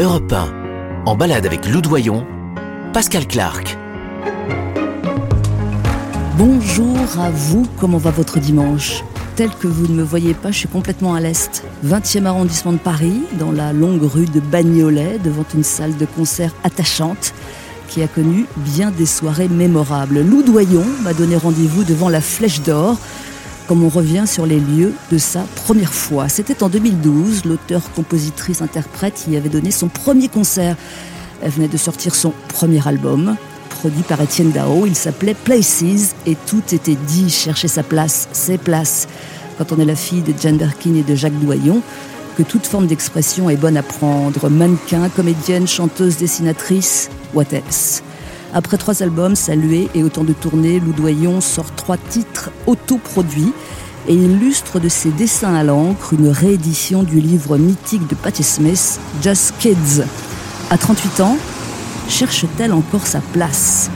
Europe 1, en balade avec Lou Doyon, Pascal Clark. Bonjour à vous, comment va votre dimanche? Tel que vous ne me voyez pas, je suis complètement à l'est. 20e arrondissement de Paris, dans la longue rue de Bagnolet, devant une salle de concert attachante qui a connu bien des soirées mémorables. Lou Doyon m'a donné rendez-vous devant la Flèche d'Or, comme on revient sur les lieux de sa première fois. C'était en 2012, l'auteur, compositrice, interprète y avait donné son premier concert. Elle venait de sortir son premier album, produit par Étienne Dao. Il s'appelait Places et tout était dit, chercher sa place, ses places. Quand on est la fille de Jane Birkin et de Jacques Doyon, que toute forme d'expression est bonne à prendre. Mannequin, comédienne, chanteuse, dessinatrice, what else? Après trois albums salués et autant de tournées, Lou Doyon sort trois titres autoproduits et illustre de ses dessins à l'encre une réédition du livre mythique de Patti Smith, Just Kids. À 38 ans, cherche-t-elle encore sa place?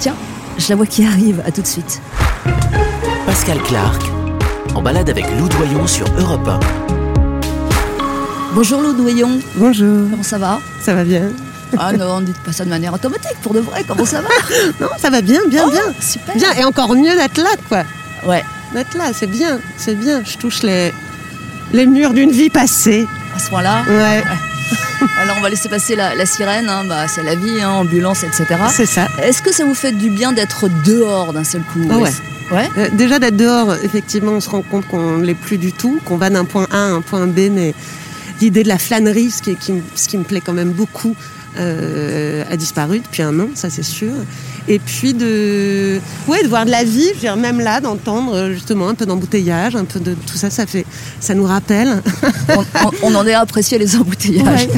Tiens, je la vois qui arrive, à tout de suite. Pascal Clark, en balade avec Lou Doyon sur Europe 1. Bonjour Lou Doyon. Bonjour. Comment ça va? Ça va bien ah non, dites pas ça de manière automatique, pour de vrai, comment ça va? Non, ça va bien, bien, oh, bien. Super. Bien, et encore mieux d'être là, quoi. Ouais. D'être là, c'est bien, c'est bien. Je touche les, les murs d'une vie passée. À ce point-là? Ouais. Alors on va laisser passer la, sirène, hein. bah, c'est la vie, hein, ambulance, etc. C'est ça. Est-ce que ça vous fait du bien d'être dehors d'un seul coup? Oh ouais. ouais. Euh, déjà d'être dehors, effectivement, on se rend compte qu'on ne l'est plus du tout, qu'on va d'un point A à un point B, mais l'idée de la flânerie, ce qui, ce qui me plaît quand même beaucoup, euh, a disparu depuis un an, ça c'est sûr. Et puis de, ouais, de voir de la vie, je veux dire, même là, d'entendre justement un peu d'embouteillage, un peu de tout ça, ça fait, ça nous rappelle. On, en est à apprécier les embouteillages.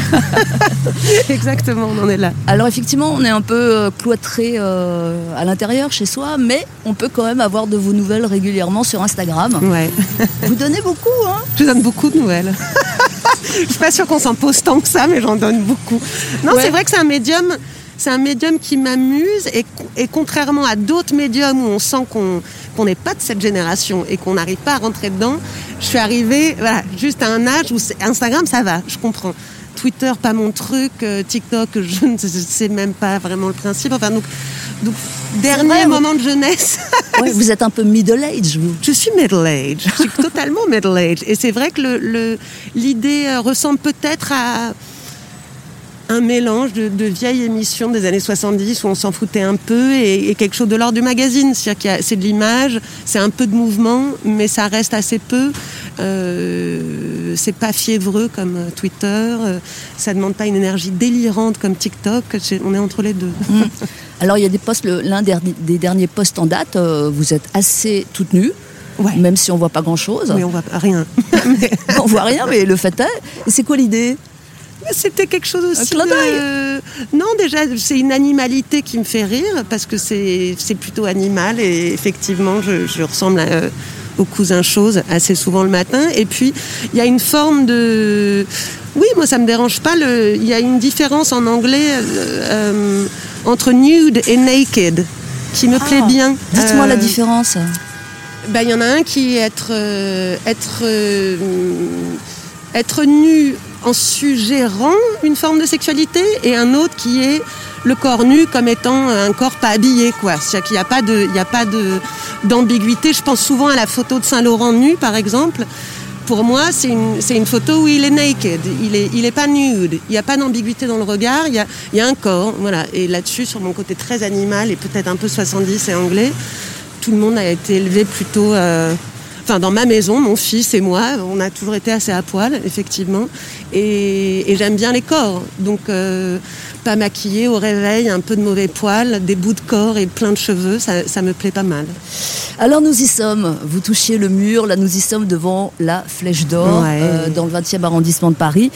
Exactement, on en est là. Alors effectivement, on est un peu euh, cloîtré euh, à l'intérieur chez soi, mais on peut quand même avoir de vos nouvelles régulièrement sur Instagram. Ouais. Vous donnez beaucoup, hein? Je donne beaucoup de nouvelles. je suis pas sûre qu'on s'en pose tant que ça, mais j'en donne beaucoup. Non, c'est vrai que c'est un médium. C'est un médium qui m'amuse et, et, contrairement à d'autres médiums où on sent qu'on n'est pas de cette génération et qu'on n'arrive pas à rentrer dedans, je suis arrivée voilà, juste à un âge où Instagram ça va, je comprends. Twitter, pas mon truc, euh, TikTok, je ne sais même pas vraiment le principe. Enfin, donc, donc dernier moment de jeunesse. vous êtes un peu middle age, vous. Je suis middle age. Je suis totalement middle age. Et c'est vrai que l'idée le, euh, ressemble peut-être à un mélange de, de, vieilles émissions des années 70 où on s'en foutait un peu et, et quelque chose de l'ordre du magazine. C'est-à-dire c'est de l'image, c'est un peu de mouvement, mais ça reste assez peu. Euh, c'est pas fiévreux comme euh, Twitter, euh, ça demande pas une énergie délirante comme TikTok. on est entre les deux. Mmh. Alors il y a des posts, l'un des, des, derniers posts en date, euh, vous êtes assez toute nue. Ouais. Même si on voit pas grand chose. Oui, on voit rien. on voit rien, mais le fait est. C'est quoi l'idée? C'était quelque chose aussi. Un de... Non, déjà, c'est une animalité qui me fait rire parce que c'est plutôt animal et effectivement, je, je ressemble à, aux cousins choses assez souvent le matin. Et puis, il y a une forme de. Oui, moi, ça me dérange pas. Le... Il y a une différence en anglais euh, entre nude et naked qui me plaît bien. Dites-moi euh... la différence. Ben, il y en a un qui est être, euh, être, euh, être nu en suggérant une forme de sexualité et un autre qui est le corps nu comme étant un corps pas habillé, quoi. Qu'il n'y a pas de, il a pas d'ambiguïté. Je pense souvent à la photo de Saint-Laurent nu, par exemple. Pour moi, c'est une, une photo où il est naked, il est, il pas nude. Il n'y a pas d'ambiguïté dans le regard, il y a, il y a un corps, voilà. Et là-dessus, sur mon côté très animal et peut-être un peu 70 et anglais, tout le monde a été élevé plutôt. Euh, enfin dans ma maison, mon fils et moi, on a toujours été assez à poil, effectivement, et, et j'aime bien les corps. Donc euh, pas maquillé au réveil, un peu de mauvais poils, des bouts de corps et plein de cheveux, ça, ça me plaît pas mal. Alors nous y sommes, vous touchiez le mur, là nous y sommes devant la Flèche d'Or, Ouais. euh, dans le 20e arrondissement de Paris.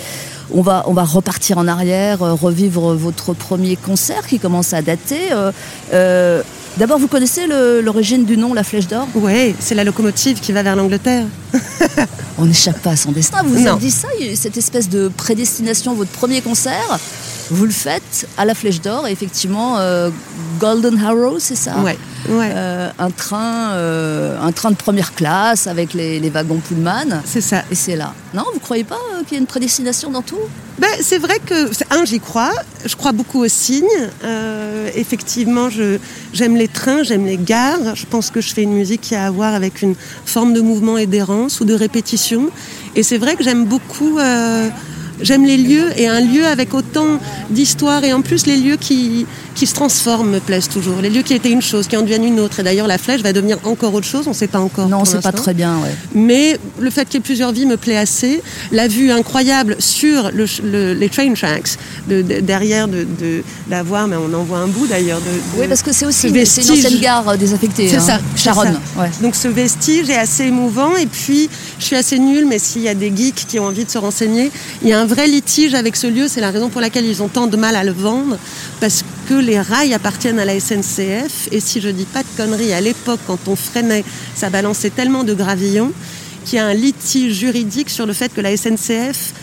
On va, on va repartir en arrière, euh, revivre votre premier concert qui commence à dater. Euh, D'abord, vous connaissez l'origine du nom La Flèche d'Or? Ouais, c'est la locomotive qui va vers l'Angleterre. On n'échappe pas à son destin. Vous Non. êtes dit ça, cette espèce de prédestination, votre premier concert, vous le faites à la Flèche d'Or, et effectivement, euh, Golden Harrow, c'est ça Ouais, Ouais. Euh, un train, euh, un train de première classe avec les, les wagons Pullman. C'est ça. Et c'est là. Non, vous croyez pas qu'il y a une prédestination dans tout? Ben, c'est vrai que, un, j'y crois. Je crois beaucoup aux signes. Effectivement, je, j'aime les trains, j'aime les gares. Je pense que je fais une musique qui a à voir avec une forme de mouvement et d'errance ou de répétition. Et c'est vrai que j'aime beaucoup. J'aime les lieux et un lieu avec autant d'histoire et en plus les lieux qui, qui se transforment me plaisent toujours. Les lieux qui étaient une chose, qui en deviennent une autre. Et d'ailleurs la flèche va devenir encore autre chose, on ne sait pas encore. Non, pour c'est pas l'instant. très bien. Ouais. Mais le fait qu'il y ait plusieurs vies me plaît assez. La vue incroyable sur le, ch- le- les train tracks, de, de- derrière de, de- d'avoir, mais on en voit un bout d'ailleurs. Oui, parce que c'est aussi une, c'est une ancienne gare euh, désaffectée. C'est hein. ça, Charonne. ça. Ouais. Donc ce vestige est assez émouvant et puis je suis assez nulle, mais s'il y a des geeks qui ont envie de se renseigner, il y a un vrai litige avec ce lieu, c'est la raison pour laquelle ils ont tant de mal à le vendre, parce que les rails appartiennent à la SNCF et si je dis pas de conneries, à l'époque quand on freinait, ça balançait tellement de gravillons qu'il y a un litige juridique sur le fait que la SNCF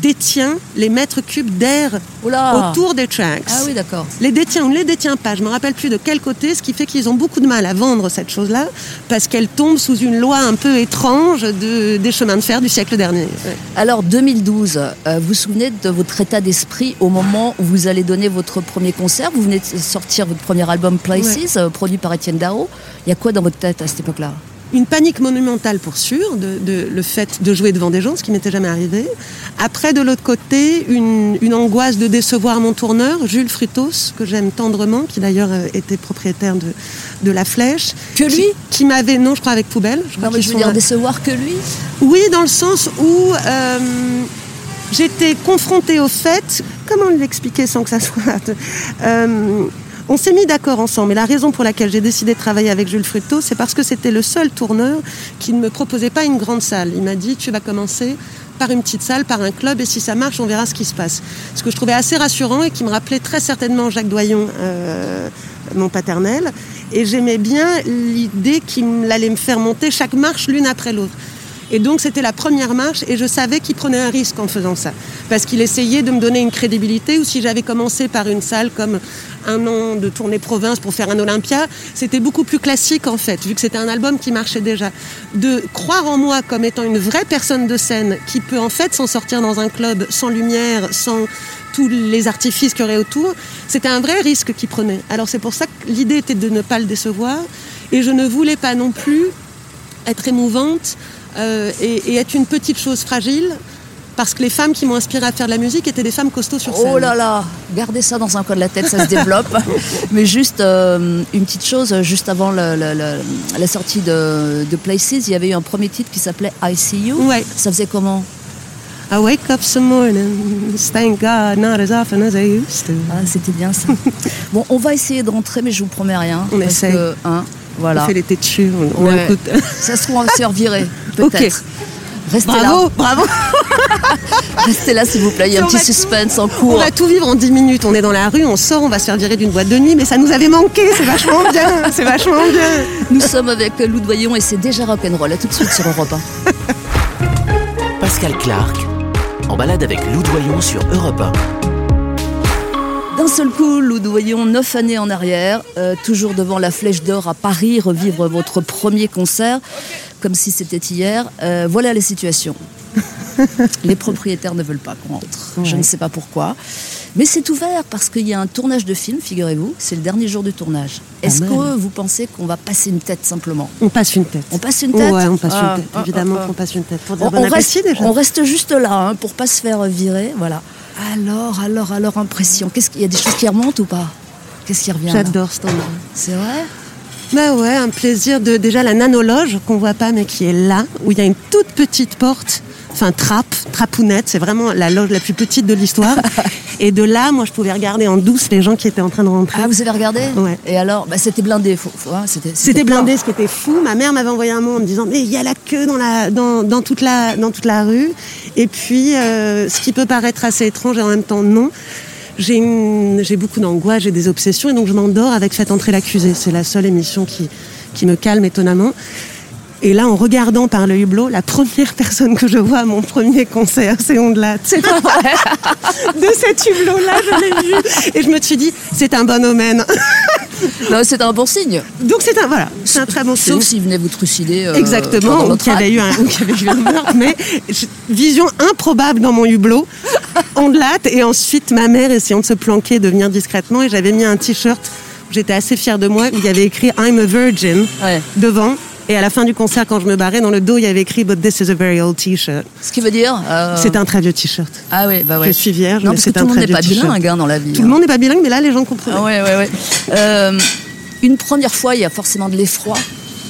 détient les mètres cubes d'air autour des tracks Ah oui, d'accord. les détient ou ne les détient pas, je me rappelle plus de quel côté, ce qui fait qu'ils ont beaucoup de mal à vendre cette chose-là, parce qu'elle tombe sous une loi un peu étrange de, des chemins de fer du siècle dernier. Ouais. Alors 2012, euh, vous vous souvenez de votre état d'esprit au moment où vous allez donner votre premier concert? Vous venez de sortir votre premier album Places, euh, produit par Étienne Dao. Il y a quoi dans votre tête à cette époque-là? Une panique monumentale pour sûr, de, de- le fait de jouer devant des gens, ce qui m'était jamais arrivé. Après, de l'autre côté, une, une angoisse de décevoir mon tourneur, Jules Frutos, que j'aime tendrement, qui d'ailleurs euh, était propriétaire de, de La Flèche. Que lui Qui, qui m'avait, non, je crois avec Poubelle. Je crois Non, mais je veux sont dire là. décevoir que lui Oui, dans le sens où euh, j'étais confrontée au fait, comment l'expliquer sans que ça soit... Euh, on s'est mis d'accord ensemble. Et la raison pour laquelle j'ai décidé de travailler avec Jules Fructo, c'est parce que c'était le seul tourneur qui ne me proposait pas une grande salle. Il m'a dit, tu vas commencer par une petite salle, par un club, et si ça marche, on verra ce qui se passe. Ce que je trouvais assez rassurant et qui me rappelait très certainement Jacques Doyon, euh, mon paternel. Et j'aimais bien l'idée qu'il allait me faire monter chaque marche l'une après l'autre. Et donc c'était la première marche et je savais qu'il prenait un risque en faisant ça. Parce qu'il essayait de me donner une crédibilité ou si j'avais commencé par une salle comme un an de tournée province pour faire un Olympia, c'était beaucoup plus classique en fait, vu que c'était un album qui marchait déjà. De croire en moi comme étant une vraie personne de scène qui peut en fait s'en sortir dans un club sans lumière, sans tous les artifices qu'il y aurait autour, c'était un vrai risque qu'il prenait. Alors c'est pour ça que l'idée était de ne pas le décevoir et je ne voulais pas non plus être émouvante euh, et, et être une petite chose fragile parce que les femmes qui m'ont inspiré à faire de la musique étaient des femmes costauds sur scène. Oh là là, gardez ça dans un coin de la tête, ça se développe. Mais juste euh, une petite chose, juste avant le- le- le- la sortie de, de Places, il y avait eu un premier titre qui s'appelait I See You. Ouais. Ça faisait comment? I wake up some mornings, thank God, not as often as I used to. Ah, C'était bien ça. bon, on va essayer de rentrer, mais je vous promets rien. On parce essaye. que, hein, On voilà. fait les têtus, on, on Ouais. écoute. Ça se trouve, on va se faire virer, Ok. Restez Bravo, là, bravo. restez là s'il vous plaît. Il y a un On petit tout- suspense en On cours. va tout vivre en 10 minutes. On est dans la rue, on sort, on va se faire virer d'une boîte de nuit, mais ça nous avait manqué. C'est vachement bien. C'est vachement bien. Nous sommes avec Lou Doyon et c'est déjà rock'n'roll. À tout de suite sur Europe 1. Pascal Clark, en balade avec Lou Doyon sur Europe 1. D'un seul coup, Lou Doyon, neuf années en arrière, euh, toujours devant la Flèche d'Or à Paris, revivre votre premier concert, comme si c'était hier. Euh, voilà la situation. Les propriétaires ne veulent pas qu'on rentre. Je ne sais pas pourquoi. Mais c'est ouvert parce qu'il y a un tournage de film, figurez-vous. C'est le dernier jour du tournage. Est-ce mal. que vous pensez qu'on va passer une tête simplement? On passe une tête. On passe une tête? Ouais, on passe Ah, une tête. ah, Évidemment ah, ah. qu'on passe une tête. Pour dire On, bon on appétit reste, déjà. on reste juste là hein, pour pas se faire virer. Voilà. Alors, alors, alors, impression. Qu'est-ce qu'il y a des choses qui remontent ou pas? Qu'est-ce qui revient J'adore endroit. C'est vrai? Bah ouais, un plaisir de déjà la nanologe qu'on voit pas mais qui est là, où il y a une toute petite porte, enfin trappe, trapounette, c'est vraiment la loge la plus petite de l'histoire. Et de là, moi je pouvais regarder en douce les gens qui étaient en train de rentrer. Ah, vous avez regardé Ouais. Et alors bah, C'était blindé. Faut, faut- hein, c'était, C'était blindé, ce qui était fou. Ma mère m'avait envoyé un mot en me disant mais il y a la queue dans la dans, dans toute la dans toute la rue. Et puis euh, ce qui peut paraître assez étrange et en même temps non. J'ai beaucoup d'angoisse, j'ai des obsessions et donc je m'endors avec Faites entrer l'accusé. C'est la seule émission qui qui me calme étonnamment. Et là, en regardant par le hublot, la première personne que je vois à mon premier concert, c'est Ondelat. C'est pas vrai. De cet hublot-là, je l'ai vu. Et je me suis dit, c'est un bon omen. Non, c'est un bon signe. Donc c'est un voilà, c'est un très bon signe. Sauf s'il venait vous trucider. euh, Exactement, ou qu'il y avait eu un, avait eu un meurtre, mais vision improbable dans mon hublot, ondelate, et ensuite ma mère essayant de se planquer, de venir discrètement, et j'avais mis un t-shirt, où j'étais assez fière de moi, où il y avait écrit I'm a virgin Ouais. devant, et à la fin du concert, quand je me barrais, dans le dos, il y avait écrit But this is a very old t-shirt. Ce qui veut dire. euh, C'est un très vieux t-shirt. Ah oui, bah ouais. Je suis vierge, Non, mais parce que tout le monde n'est pas bilingue hein, dans la vie. Tout le monde n'est pas bilingue, mais là, les gens comprenaient. Ah ouais, ouais, ouais. Euh, une première fois, il y a forcément de l'effroi.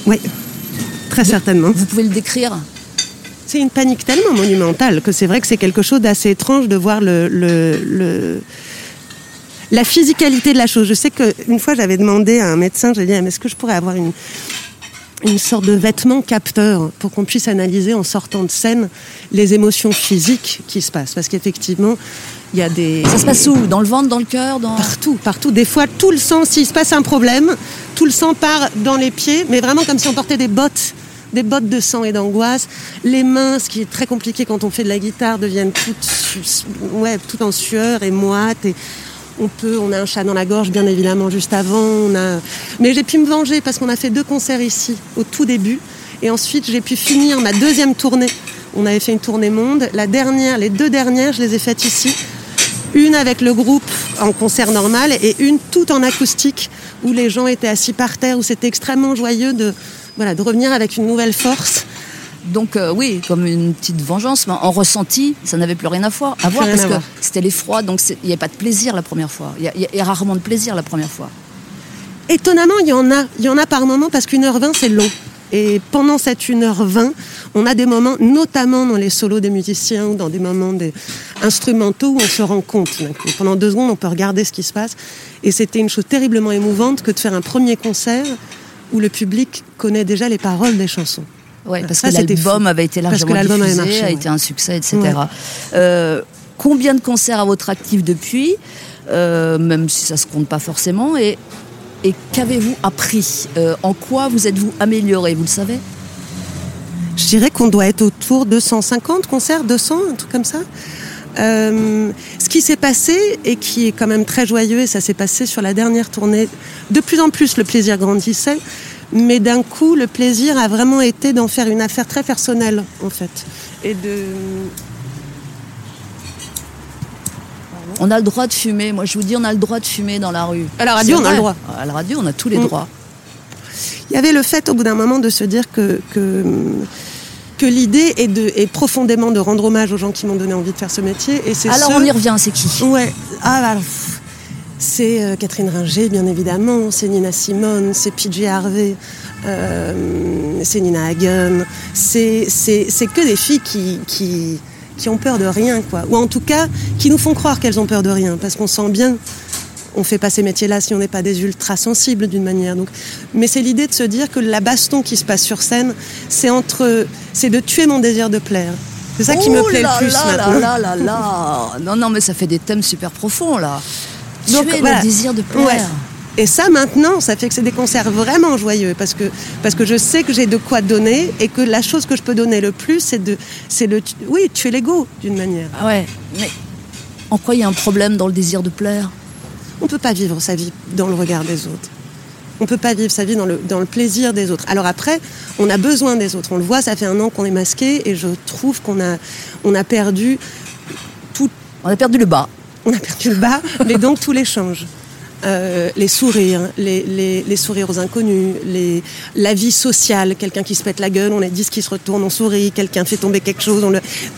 Oui, très certainement. Vous pouvez le décrire C'est une panique tellement monumentale que c'est vrai que c'est quelque chose d'assez étrange de voir le, le- le- la physicalité de la chose. Je sais qu'une fois j'avais demandé à un médecin, j'ai dit Ah, mais est-ce que je pourrais avoir une, une sorte de vêtement capteur pour qu'on puisse analyser en sortant de scène les émotions physiques qui se passent Parce qu'effectivement, il y a des... Ça se passe où? Dans le ventre, dans le cœur dans... Partout, partout. Des fois, tout le sang, s'il se passe un problème, tout le sang part dans les pieds, mais vraiment comme si on portait des bottes, des bottes de sang et d'angoisse. Les mains, ce qui est très compliqué quand on fait de la guitare, deviennent toutes, ouais, toutes en sueur et moites. Et on peut, on a un chat dans la gorge, bien évidemment, juste avant. Mais j'ai pu me venger parce qu'on a fait deux concerts ici, au tout début. Et ensuite, j'ai pu finir ma deuxième tournée. On avait fait une tournée monde. La dernière, les deux dernières, je les ai faites ici une avec le groupe en concert normal et une tout en acoustique où les gens étaient assis par terre, où c'était extrêmement joyeux de revenir avec une nouvelle force. Donc euh, oui, comme une petite vengeance, mais en ressenti, ça n'avait plus rien à voir, à voir rien parce à que c'était l'effroi, donc il n'y a pas de plaisir la première fois. Il y, a- y y rarement de plaisir la première fois. Étonnamment, il y en a. Il y en a par moment parce qu'une heure vingt, c'est long. Et pendant cette 1h20, on a des moments, notamment dans les solos des musiciens ou dans des moments des instrumentaux, où on se rend compte. Pendant deux secondes, on peut regarder ce qui se passe. Et c'était une chose terriblement émouvante que de faire un premier concert où le public connaît déjà les paroles des chansons. Ouais, parce Ça, que l'album avait été Parce que largement l'album avait diffusé, marché, a ouais. été un succès, etc. Ouais. Euh, combien de concerts à votre actif depuis? Euh, Même si ça se compte pas forcément. Et, et qu'avez-vous appris? Euh, En quoi vous êtes-vous amélioré? Vous le savez? Je dirais qu'on doit être autour de 150 concerts, 200, un truc comme ça. Euh, ce qui s'est passé et qui est quand même très joyeux, et ça s'est passé sur la dernière tournée, de plus en plus le plaisir grandissait, mais d'un coup le plaisir a vraiment été d'en faire une affaire très personnelle en fait. Et de... On a le droit de fumer. Moi, je vous dis, on a le droit de fumer dans la rue. À la radio, on a le droit. À la radio, on a tous les Mm. droits. Il y avait le fait au bout d'un moment de se dire que, que, que l'idée est, de, est profondément de rendre hommage aux gens qui m'ont donné envie de faire ce métier. Et c'est Alors, on y revient. C'est qui? Ouais. Ah, bah, pff. C'est euh, Catherine Ringer, bien évidemment. C'est Nina Simone, c'est PJ Harvey, euh, c'est Nina Hagen. C'est que des filles qui, qui, qui ont peur de rien, quoi. Ou en tout cas, qui nous font croire qu'elles ont peur de rien. Parce qu'on sent bien, on fait pas ces métiers-là si on n'est pas des ultra sensibles d'une manière. Donc, mais c'est l'idée de se dire que la baston qui se passe sur scène, c'est entre, c'est de tuer mon désir de plaire. C'est ça qui me plaît là le plus là maintenant. là là là là. Non, non, mais ça fait des thèmes super profonds, là. Donc, Tuer voilà. le désir de plaire. Ouais. Et ça, maintenant, ça fait que c'est des concerts vraiment joyeux parce que, parce que je sais que j'ai de quoi donner et que la chose que je peux donner le plus, c'est de, c'est le, oui, tuer l'ego d'une manière. Ah ouais, mais en quoi il y a un problème dans le désir de plaire? On ne peut pas vivre sa vie dans le regard des autres. On ne peut pas vivre sa vie dans le, dans le plaisir des autres. Alors après, on a besoin des autres. On le voit, ça fait un an qu'on est masqué et je trouve qu'on a, on a perdu tout, On a perdu le bas. On a perdu le bas, mais donc tout l'échange. Euh, les sourires, les, sourires aux inconnus, la vie sociale, quelqu'un qui se pète la gueule, on est 10 qui se retournent, on sourit, quelqu'un fait tomber quelque chose,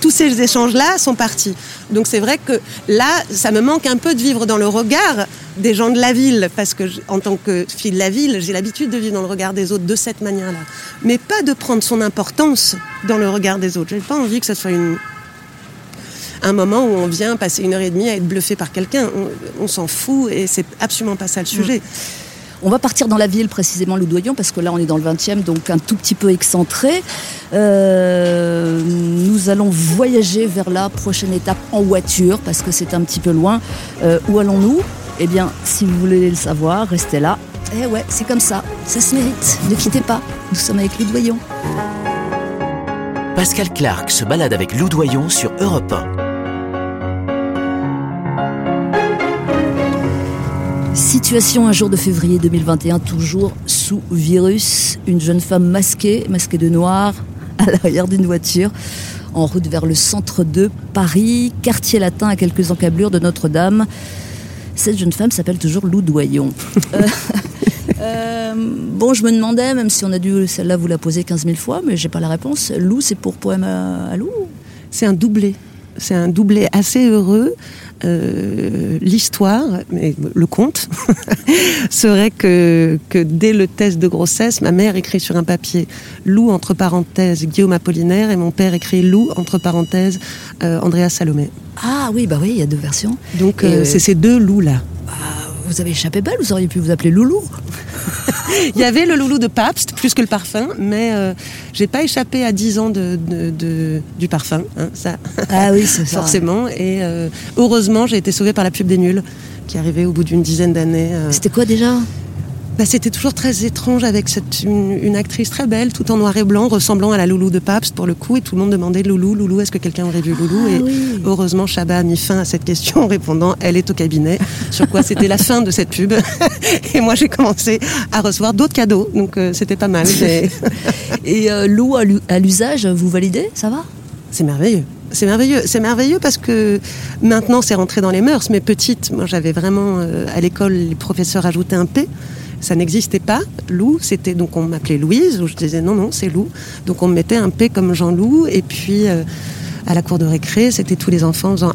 tous ces échanges-là sont partis. Donc c'est vrai que là, ça me manque un peu de vivre dans le regard des gens de la ville, parce que en tant que fille de la ville, j'ai l'habitude de vivre dans le regard des autres de cette manière-là. Mais pas de prendre son importance dans le regard des autres. J'ai pas envie que ce soit une, un moment où on vient passer une heure et demie à être bluffé par quelqu'un. On, on s'en fout et c'est absolument pas ça le sujet. On va partir dans la ville précisément Loudoyon parce que là on est dans le 20e donc un tout petit peu excentré. Euh, nous allons voyager vers la prochaine étape en voiture parce que c'est un petit peu loin. Euh, où allons-nous? Eh bien si vous voulez le savoir, restez là. Eh ouais, c'est comme ça, ça se mérite. Ne quittez pas, nous sommes avec Loudoyon. Pascal Clark se balade avec Loudoyon sur Europe 1. Situation un jour de février 2021, toujours sous virus. Une jeune femme masquée, masquée de noir, à l'arrière d'une voiture, en route vers le centre de Paris, quartier latin à quelques encablures de Notre-Dame. Cette jeune femme s'appelle toujours Lou Doyon. Euh, euh, bon, je me demandais, même si on a dû celle-là vous la poser 15 000 fois, mais j'ai pas la réponse. Lou, c'est pour poème à, à Lou C'est un doublé. C'est un doublé assez heureux. Euh, l'histoire, mais le conte, serait que, que dès le test de grossesse, ma mère écrit sur un papier Lou entre parenthèses Guillaume Apollinaire et mon père écrit Lou entre parenthèses euh, Andrea Salomé. Ah oui, bah oui, il y a deux versions. Donc euh, c'est ces deux loups là. Vous avez échappé belle, vous auriez pu vous appeler Loulou. Il y avait le loulou de Pabst, plus que le parfum, mais euh, j'ai pas échappé à 10 ans de, de- de- du parfum, hein, ça. Ah oui, c'est ça. Forcément. Et euh, heureusement, j'ai été sauvée par la pub des nuls, qui arrivait au bout d'une dizaine d'années. euh. C'était quoi déjà? Bah, C'était toujours très étrange avec cette, une, une actrice très belle, tout en noir et blanc, ressemblant à la loulou de Pabst pour le coup, et tout le monde demandait Loulou, Loulou, est-ce que quelqu'un aurait vu Loulou Ah Et oui. heureusement, Chabat a mis fin à cette question en répondant Elle est au cabinet, sur quoi c'était la fin de cette pub. et moi, j'ai commencé à recevoir d'autres cadeaux, donc euh, c'était pas mal. mais- Et euh, Lou à l'usage, vous validez? Ça va? C'est merveilleux. C'est merveilleux. C'est merveilleux parce que maintenant c'est rentré dans les mœurs. Mais petite, moi j'avais vraiment euh, à l'école les professeurs ajoutaient un P. Ça n'existait pas. Lou, c'était donc on m'appelait Louise. Où je disais non non c'est Lou. Donc on me mettait un P comme Jean Loup. Et puis euh, à la cour de récré, c'était tous les enfants en faisant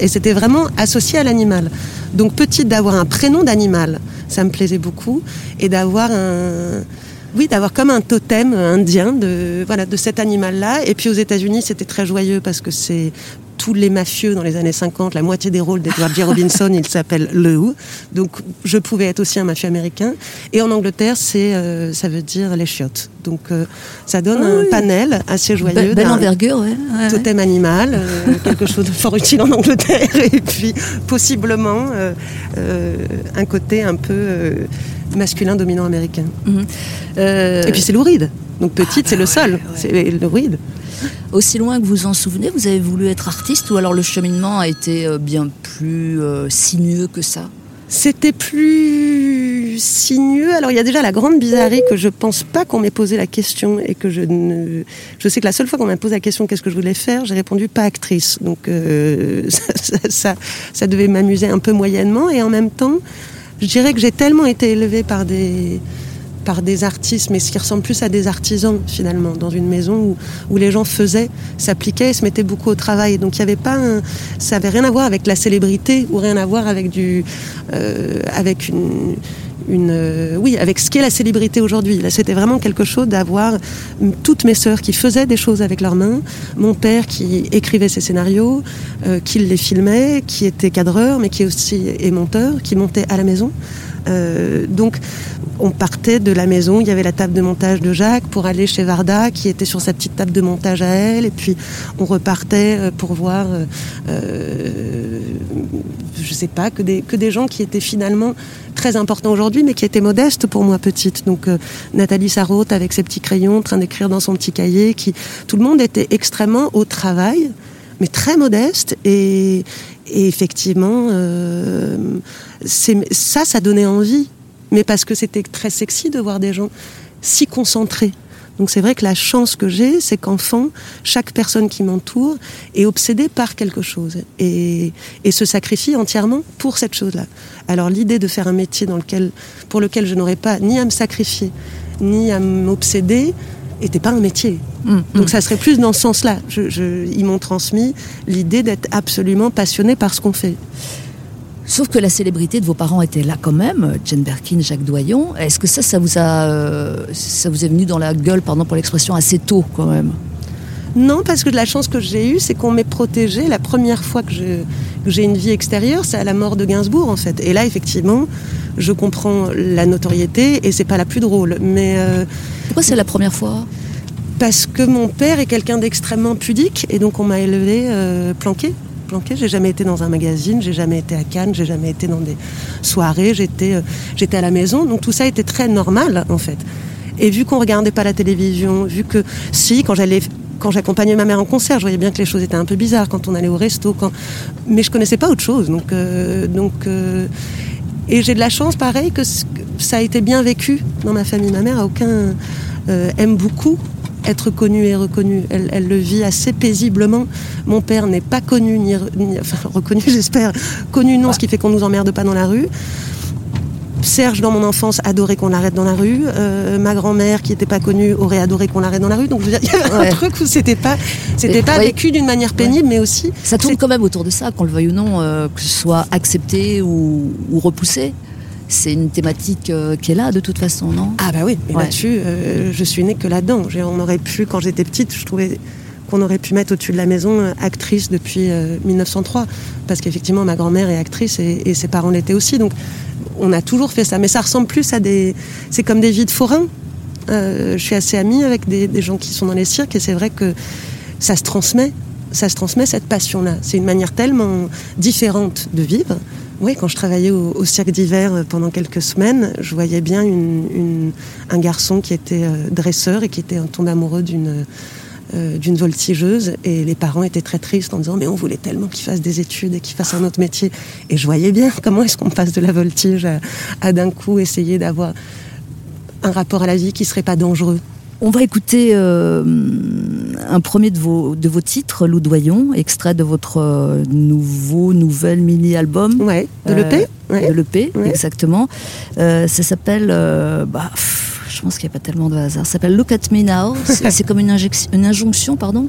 et c'était vraiment associé à l'animal. Donc petite d'avoir un prénom d'animal, ça me plaisait beaucoup et d'avoir un oui, d'avoir comme un totem indien de voilà de cet animal-là. Et puis aux États-Unis, c'était très joyeux parce que c'est tous les mafieux dans les années 50, la moitié des rôles d'Edward J. Robinson, il s'appelle Lou. Donc je pouvais être aussi un mafieux américain. Et en Angleterre, c'est euh, ça veut dire les chiottes. Donc euh, ça donne Ah un oui. panel assez joyeux. Be- Belle envergure, ouais. ouais, ouais. totem animal, euh, quelque chose de fort utile en Angleterre, et puis possiblement un côté un peu masculin dominant américain. Euh, Et puis c'est louride. Donc petite, bah c'est le ouais, sol, ouais. c'est louride. Aussi loin que vous en souvenez, vous avez voulu être artiste ou alors le cheminement a été euh, bien plus euh, sinueux que ça? C'était plus sinueux. Alors il y a déjà la grande bizarrerie que je pense pas qu'on m'ait posé la question et que je ne. Je sais que la seule fois qu'on m'a posé la question qu'est-ce que je voulais faire, j'ai répondu pas actrice. Donc euh, ça, devait m'amuser un peu moyennement et en même temps, je dirais que j'ai tellement été élevée par des par des artistes, mais ce qui ressemble plus à des artisans finalement, dans une maison où, où les gens faisaient, s'appliquaient et se mettaient beaucoup au travail. Donc il y avait pas, ça avait rien à voir avec la célébrité ou rien à voir avec du, euh, avec une, une, euh, oui, avec ce qu'est la célébrité aujourd'hui. C'était vraiment quelque chose d'avoir toutes mes sœurs qui faisaient des choses avec leurs mains, mon père qui écrivait ses scénarios, euh, qui les filmait, qui était cadreur, mais qui aussi est monteur, qui montait à la maison. Donc, on partait de la maison, il y avait la table de montage de Jacques pour aller chez Varda qui était sur sa petite table de montage à elle et puis on repartait euh, pour voir euh, euh, je sais pas que des que des gens qui étaient finalement très importants aujourd'hui mais qui étaient modestes pour moi petite. Donc euh, Nathalie Sarraute avec ses petits crayons en train d'écrire dans son petit cahier qui tout le monde était extrêmement au travail mais très modeste et, et effectivement euh, ça ça donnait envie mais parce que c'était très sexy de voir des gens si concentrés. Donc c'est vrai que la chance que j'ai, c'est qu'enfant, chaque personne qui m'entoure est obsédée par quelque chose et, et se sacrifie entièrement pour cette chose-là. Alors l'idée de faire un métier dans lequel, pour lequel je n'aurais pas ni à me sacrifier, ni à m'obséder, était pas un métier. Mmh, Donc ça serait plus dans ce sens-là. Je, je- ils m'ont transmis l'idée d'être absolument passionné par ce qu'on fait. Sauf que la célébrité de vos parents était là quand même, Jane Birkin, Jacques Doyon. Est-ce que ça, ça vous a, euh, ça vous est venu dans la gueule, pardon pour l'expression, assez tôt quand même? Non, parce que la chance que j'ai eue, c'est qu'on m'ait protégée. La première fois que j'ai une vie extérieure, c'est à la mort de Gainsbourg, en fait. Et là, effectivement, je comprends la notoriété et c'est pas la plus drôle. Mais euh, Pourquoi c'est la première fois? parce que mon père est quelqu'un d'extrêmement pudique et donc on m'a élevé euh, planqué. J'ai jamais été dans un magazine, j'ai jamais été à Cannes, j'ai jamais été dans des soirées, j'étais euh, j'étais à la maison, donc tout ça était très normal en fait. Et vu qu'on regardait pas la télévision, vu que si quand j'allais quand j'accompagnais ma mère en concert, je voyais bien que les choses étaient un peu bizarres quand on allait au resto, mais je connaissais pas autre chose. Donc, euh, donc, euh, et j'ai de la chance, pareil, que ça a été bien vécu dans ma famille. Ma mère a aucun aime beaucoup être connue et reconnue. Elle, elle, le vit assez paisiblement. Mon père n'est pas connu ni, ni enfin reconnu, j'espère, connu non, ce qui fait qu'on nous emmerde pas dans la rue. Serge, dans mon enfance, adorait qu'on l'arrête dans la rue. Euh, ma grand-mère, qui n'était pas connue, aurait adoré qu'on l'arrête dans la rue. Donc, je veux dire, il y avait ouais. un truc où c'était pas, c'était pas ouais. vécu d'une manière pénible, ouais. mais aussi. Ça tourne quand même autour de ça, qu'on le veuille ou non, euh, que ce soit accepté ou, ou repoussé. C'est une thématique euh, qui est là de toute façon, non? Ah bah oui, mais là-dessus, euh, je suis née que là-dedans. On aurait pu, quand j'étais petite, je trouvais qu'on aurait pu mettre au-dessus de la maison euh, actrice depuis 1903. Parce qu'effectivement, ma grand-mère est actrice et, et ses parents l'étaient aussi. Donc on a toujours fait ça. Mais ça ressemble plus à des. C'est comme des vies de forains. Je suis assez amie avec des, des, gens qui sont dans les cirques et c'est vrai que ça se transmet. Ça se transmet cette passion-là. C'est une manière tellement différente de vivre. Oui, quand je travaillais au, cirque d'hiver pendant quelques semaines, je voyais bien un garçon qui était euh, dresseur et qui était tombé amoureux d'une euh, d'une voltigeuse. Et les parents étaient très tristes en disant mais on voulait tellement qu'il fasse des études et qu'il fasse un autre métier. Et je voyais bien comment est-ce qu'on passe de la voltige à, à d'un coup essayer d'avoir un rapport à la vie qui serait pas dangereux on va écouter euh, un premier de vos, de vos titres, Loudoyon, extrait de votre euh, nouveau, nouvel mini-album. Ouais, de l'EP. Euh, ouais. De l'EP, ouais. exactement. ça s'appelle... Bah, je pense qu'il n'y a pas tellement de hasard. Ça s'appelle Look at Me Now. C'est comme une, une, injonction, pardon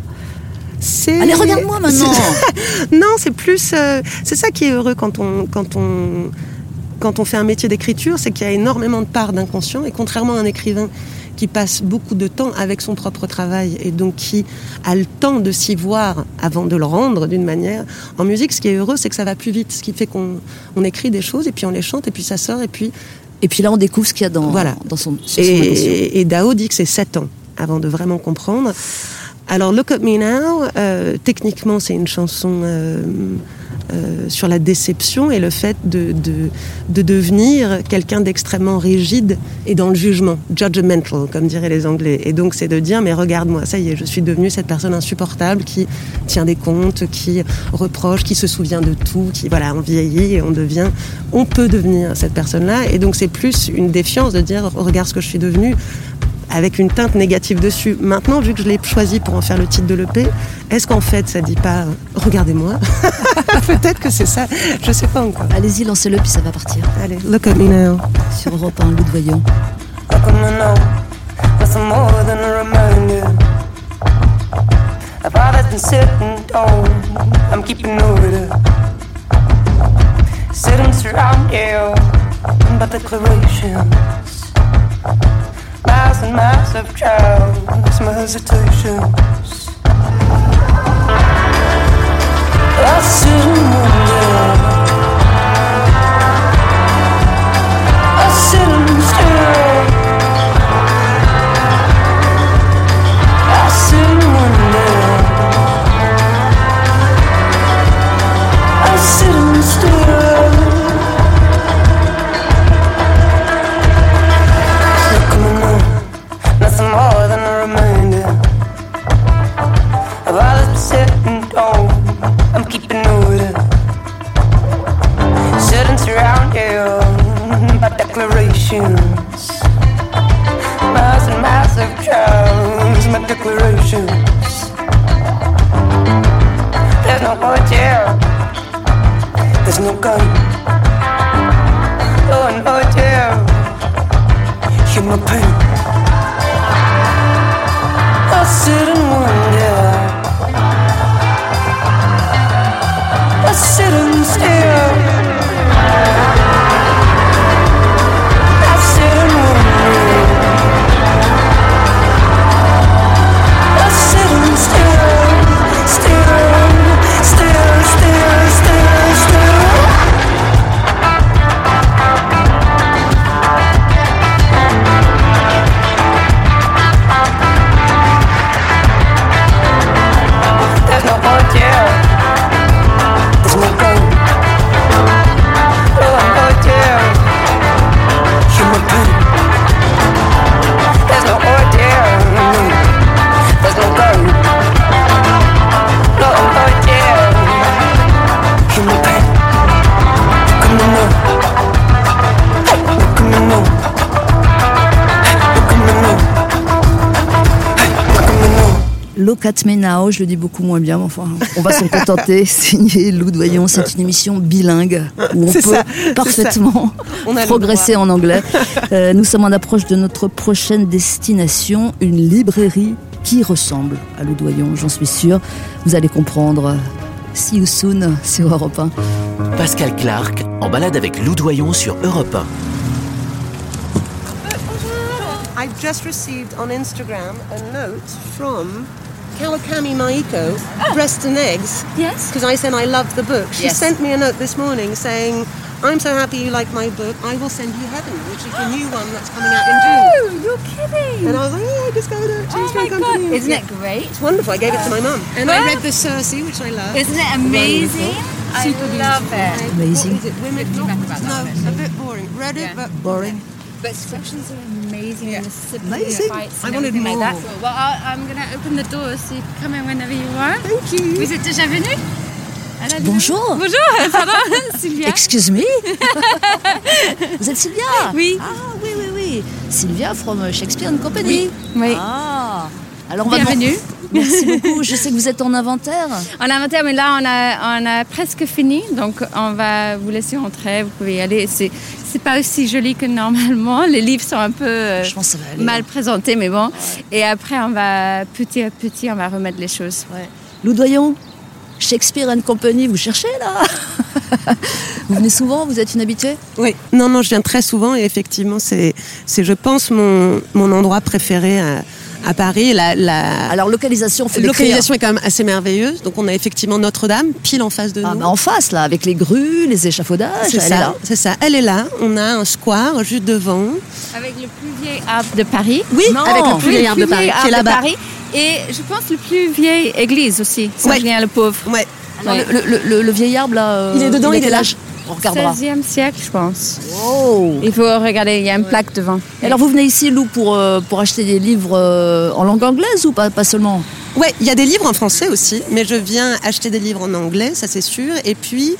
Allez, regarde-moi maintenant Non, c'est plus... Euh, c'est ça qui est heureux quand on... Quand on quand on fait un métier d'écriture, c'est qu'il y a énormément de parts d'inconscient, et contrairement à un écrivain qui passe beaucoup de temps avec son propre travail et donc qui a le temps de s'y voir avant de le rendre d'une manière. En musique, ce qui est heureux, c'est que ça va plus vite, ce qui fait qu'on on écrit des choses et puis on les chante et puis ça sort et puis et puis là, on découvre ce qu'il y a dans, voilà. dans son, sur son et, et, Dao dit que c'est 7 ans avant de vraiment comprendre. Alors, Look at Me Now, euh, techniquement, c'est une chanson euh, euh, sur la déception et le fait de, de, de devenir quelqu'un d'extrêmement rigide et dans le jugement, judgmental, comme diraient les Anglais. Et donc, c'est de dire, mais regarde-moi, ça y est, je suis devenue cette personne insupportable qui tient des comptes, qui reproche, qui se souvient de tout, qui, voilà, on vieillit et on devient, on peut devenir cette personne-là. Et donc, c'est plus une défiance de dire, regarde ce que je suis devenue avec une teinte négative dessus. Maintenant, vu que je l'ai choisi pour en faire le titre de l'EP, est-ce qu'en fait, ça dit pas regardez-moi Peut-être que c'est ça, je sais pas encore. Allez-y, lancez-le, puis ça va partir. Allez, look at me now. Sur Europe 1, Loup de Voyant. Look at me now, nothing more than a reminder. I've always been sitting down, I'm keeping order. Sitting around you, but declarations. Miles and miles of trials, my hesitations. I and wonder. Je le dis beaucoup moins bien, mais enfin, on va s'en contenter. Signé Lou Doyon, c'est une émission bilingue où on peut ça, parfaitement On progresser en anglais. Euh, nous sommes en approche de notre prochaine destination, une librairie qui ressemble à Lou Doyon, j'en suis sûre. Vous allez comprendre. See you soon sur Europe 1. Pascal Clark en balade avec Lou Doyon sur Europe 1. I've just received on Instagram a note from Kawakami Maiko, oh. Breast and Eggs. Yes. Because I said I love the book. She Yes. sent me a note this morning saying, I'm so happy you like my book. I will send you Heaven, which is the oh. new one that's coming out in June. Oh, you're kidding. And I was like, oh, I discovered it. oh my god, isn't it great? It's wonderful. I gave it to my mum. And I read the Circe, which I love. Isn't it amazing? I Super love beautiful. it. Amazing. What is it? Women? Good feedback about no, a bit boring. Read it, Yeah. but Boring. But instructions are amazing and the Amazing. I wanted everything like that. more. Well, I, I'm gonna open the door so you can come in whenever you want. Thank you. Vous êtes déjà venu Bonjour. Bonjour, pardon, Sylvia? Excuse me? Vous êtes Sylvia? Oui. Ah oui, oui, oui. Sylvia from Shakespeare and Company. Oui. Ah Alors on va Bienvenue. Merci beaucoup. Je sais que vous êtes en inventaire. En inventaire, mais là, on a, on a presque fini. Donc, on va vous laisser rentrer. Vous pouvez y aller. C'est, c'est pas aussi joli que normalement. Les livres sont un peu euh, Je pense aller. mal présentés, mais bon. Et après, on va petit à petit, on va remettre les choses. Ouais. Loudoyon, Shakespeare and Company, vous cherchez là? Vous venez souvent? Vous êtes une habituée Oui, non, non, je viens très souvent et effectivement, c'est, c'est je pense, mon, mon endroit préféré à, à Paris. La, la Alors localisation, faut localisation est quand même assez merveilleuse. Donc, on a effectivement Notre-Dame, pile en face de Ah, nous. bah, en face là, avec les grues, les échafaudages. c'est elle est ça, là. c'est ça. Elle est là. On a un square juste devant. Avec le plus vieil arbre de Paris. Oui, Non. avec le plus Oui, vieil le arbre de Paris, qui est là-bas. Et je pense le plus vieille église aussi, Saint-Julien le Pauvre. Ouais. Le, le- le- le vieil arbre là. euh, Il est dedans, il est là. Âge On regardera. 16e siècle, je pense. Oh. Il faut regarder, il y a une plaque devant. Et alors vous venez ici, Lou, pour, euh, pour acheter des livres euh, en langue anglaise ou pas, pas seulement? Ouais, il y a des livres en français aussi, mais je viens acheter des livres en anglais, ça c'est sûr. Et puis,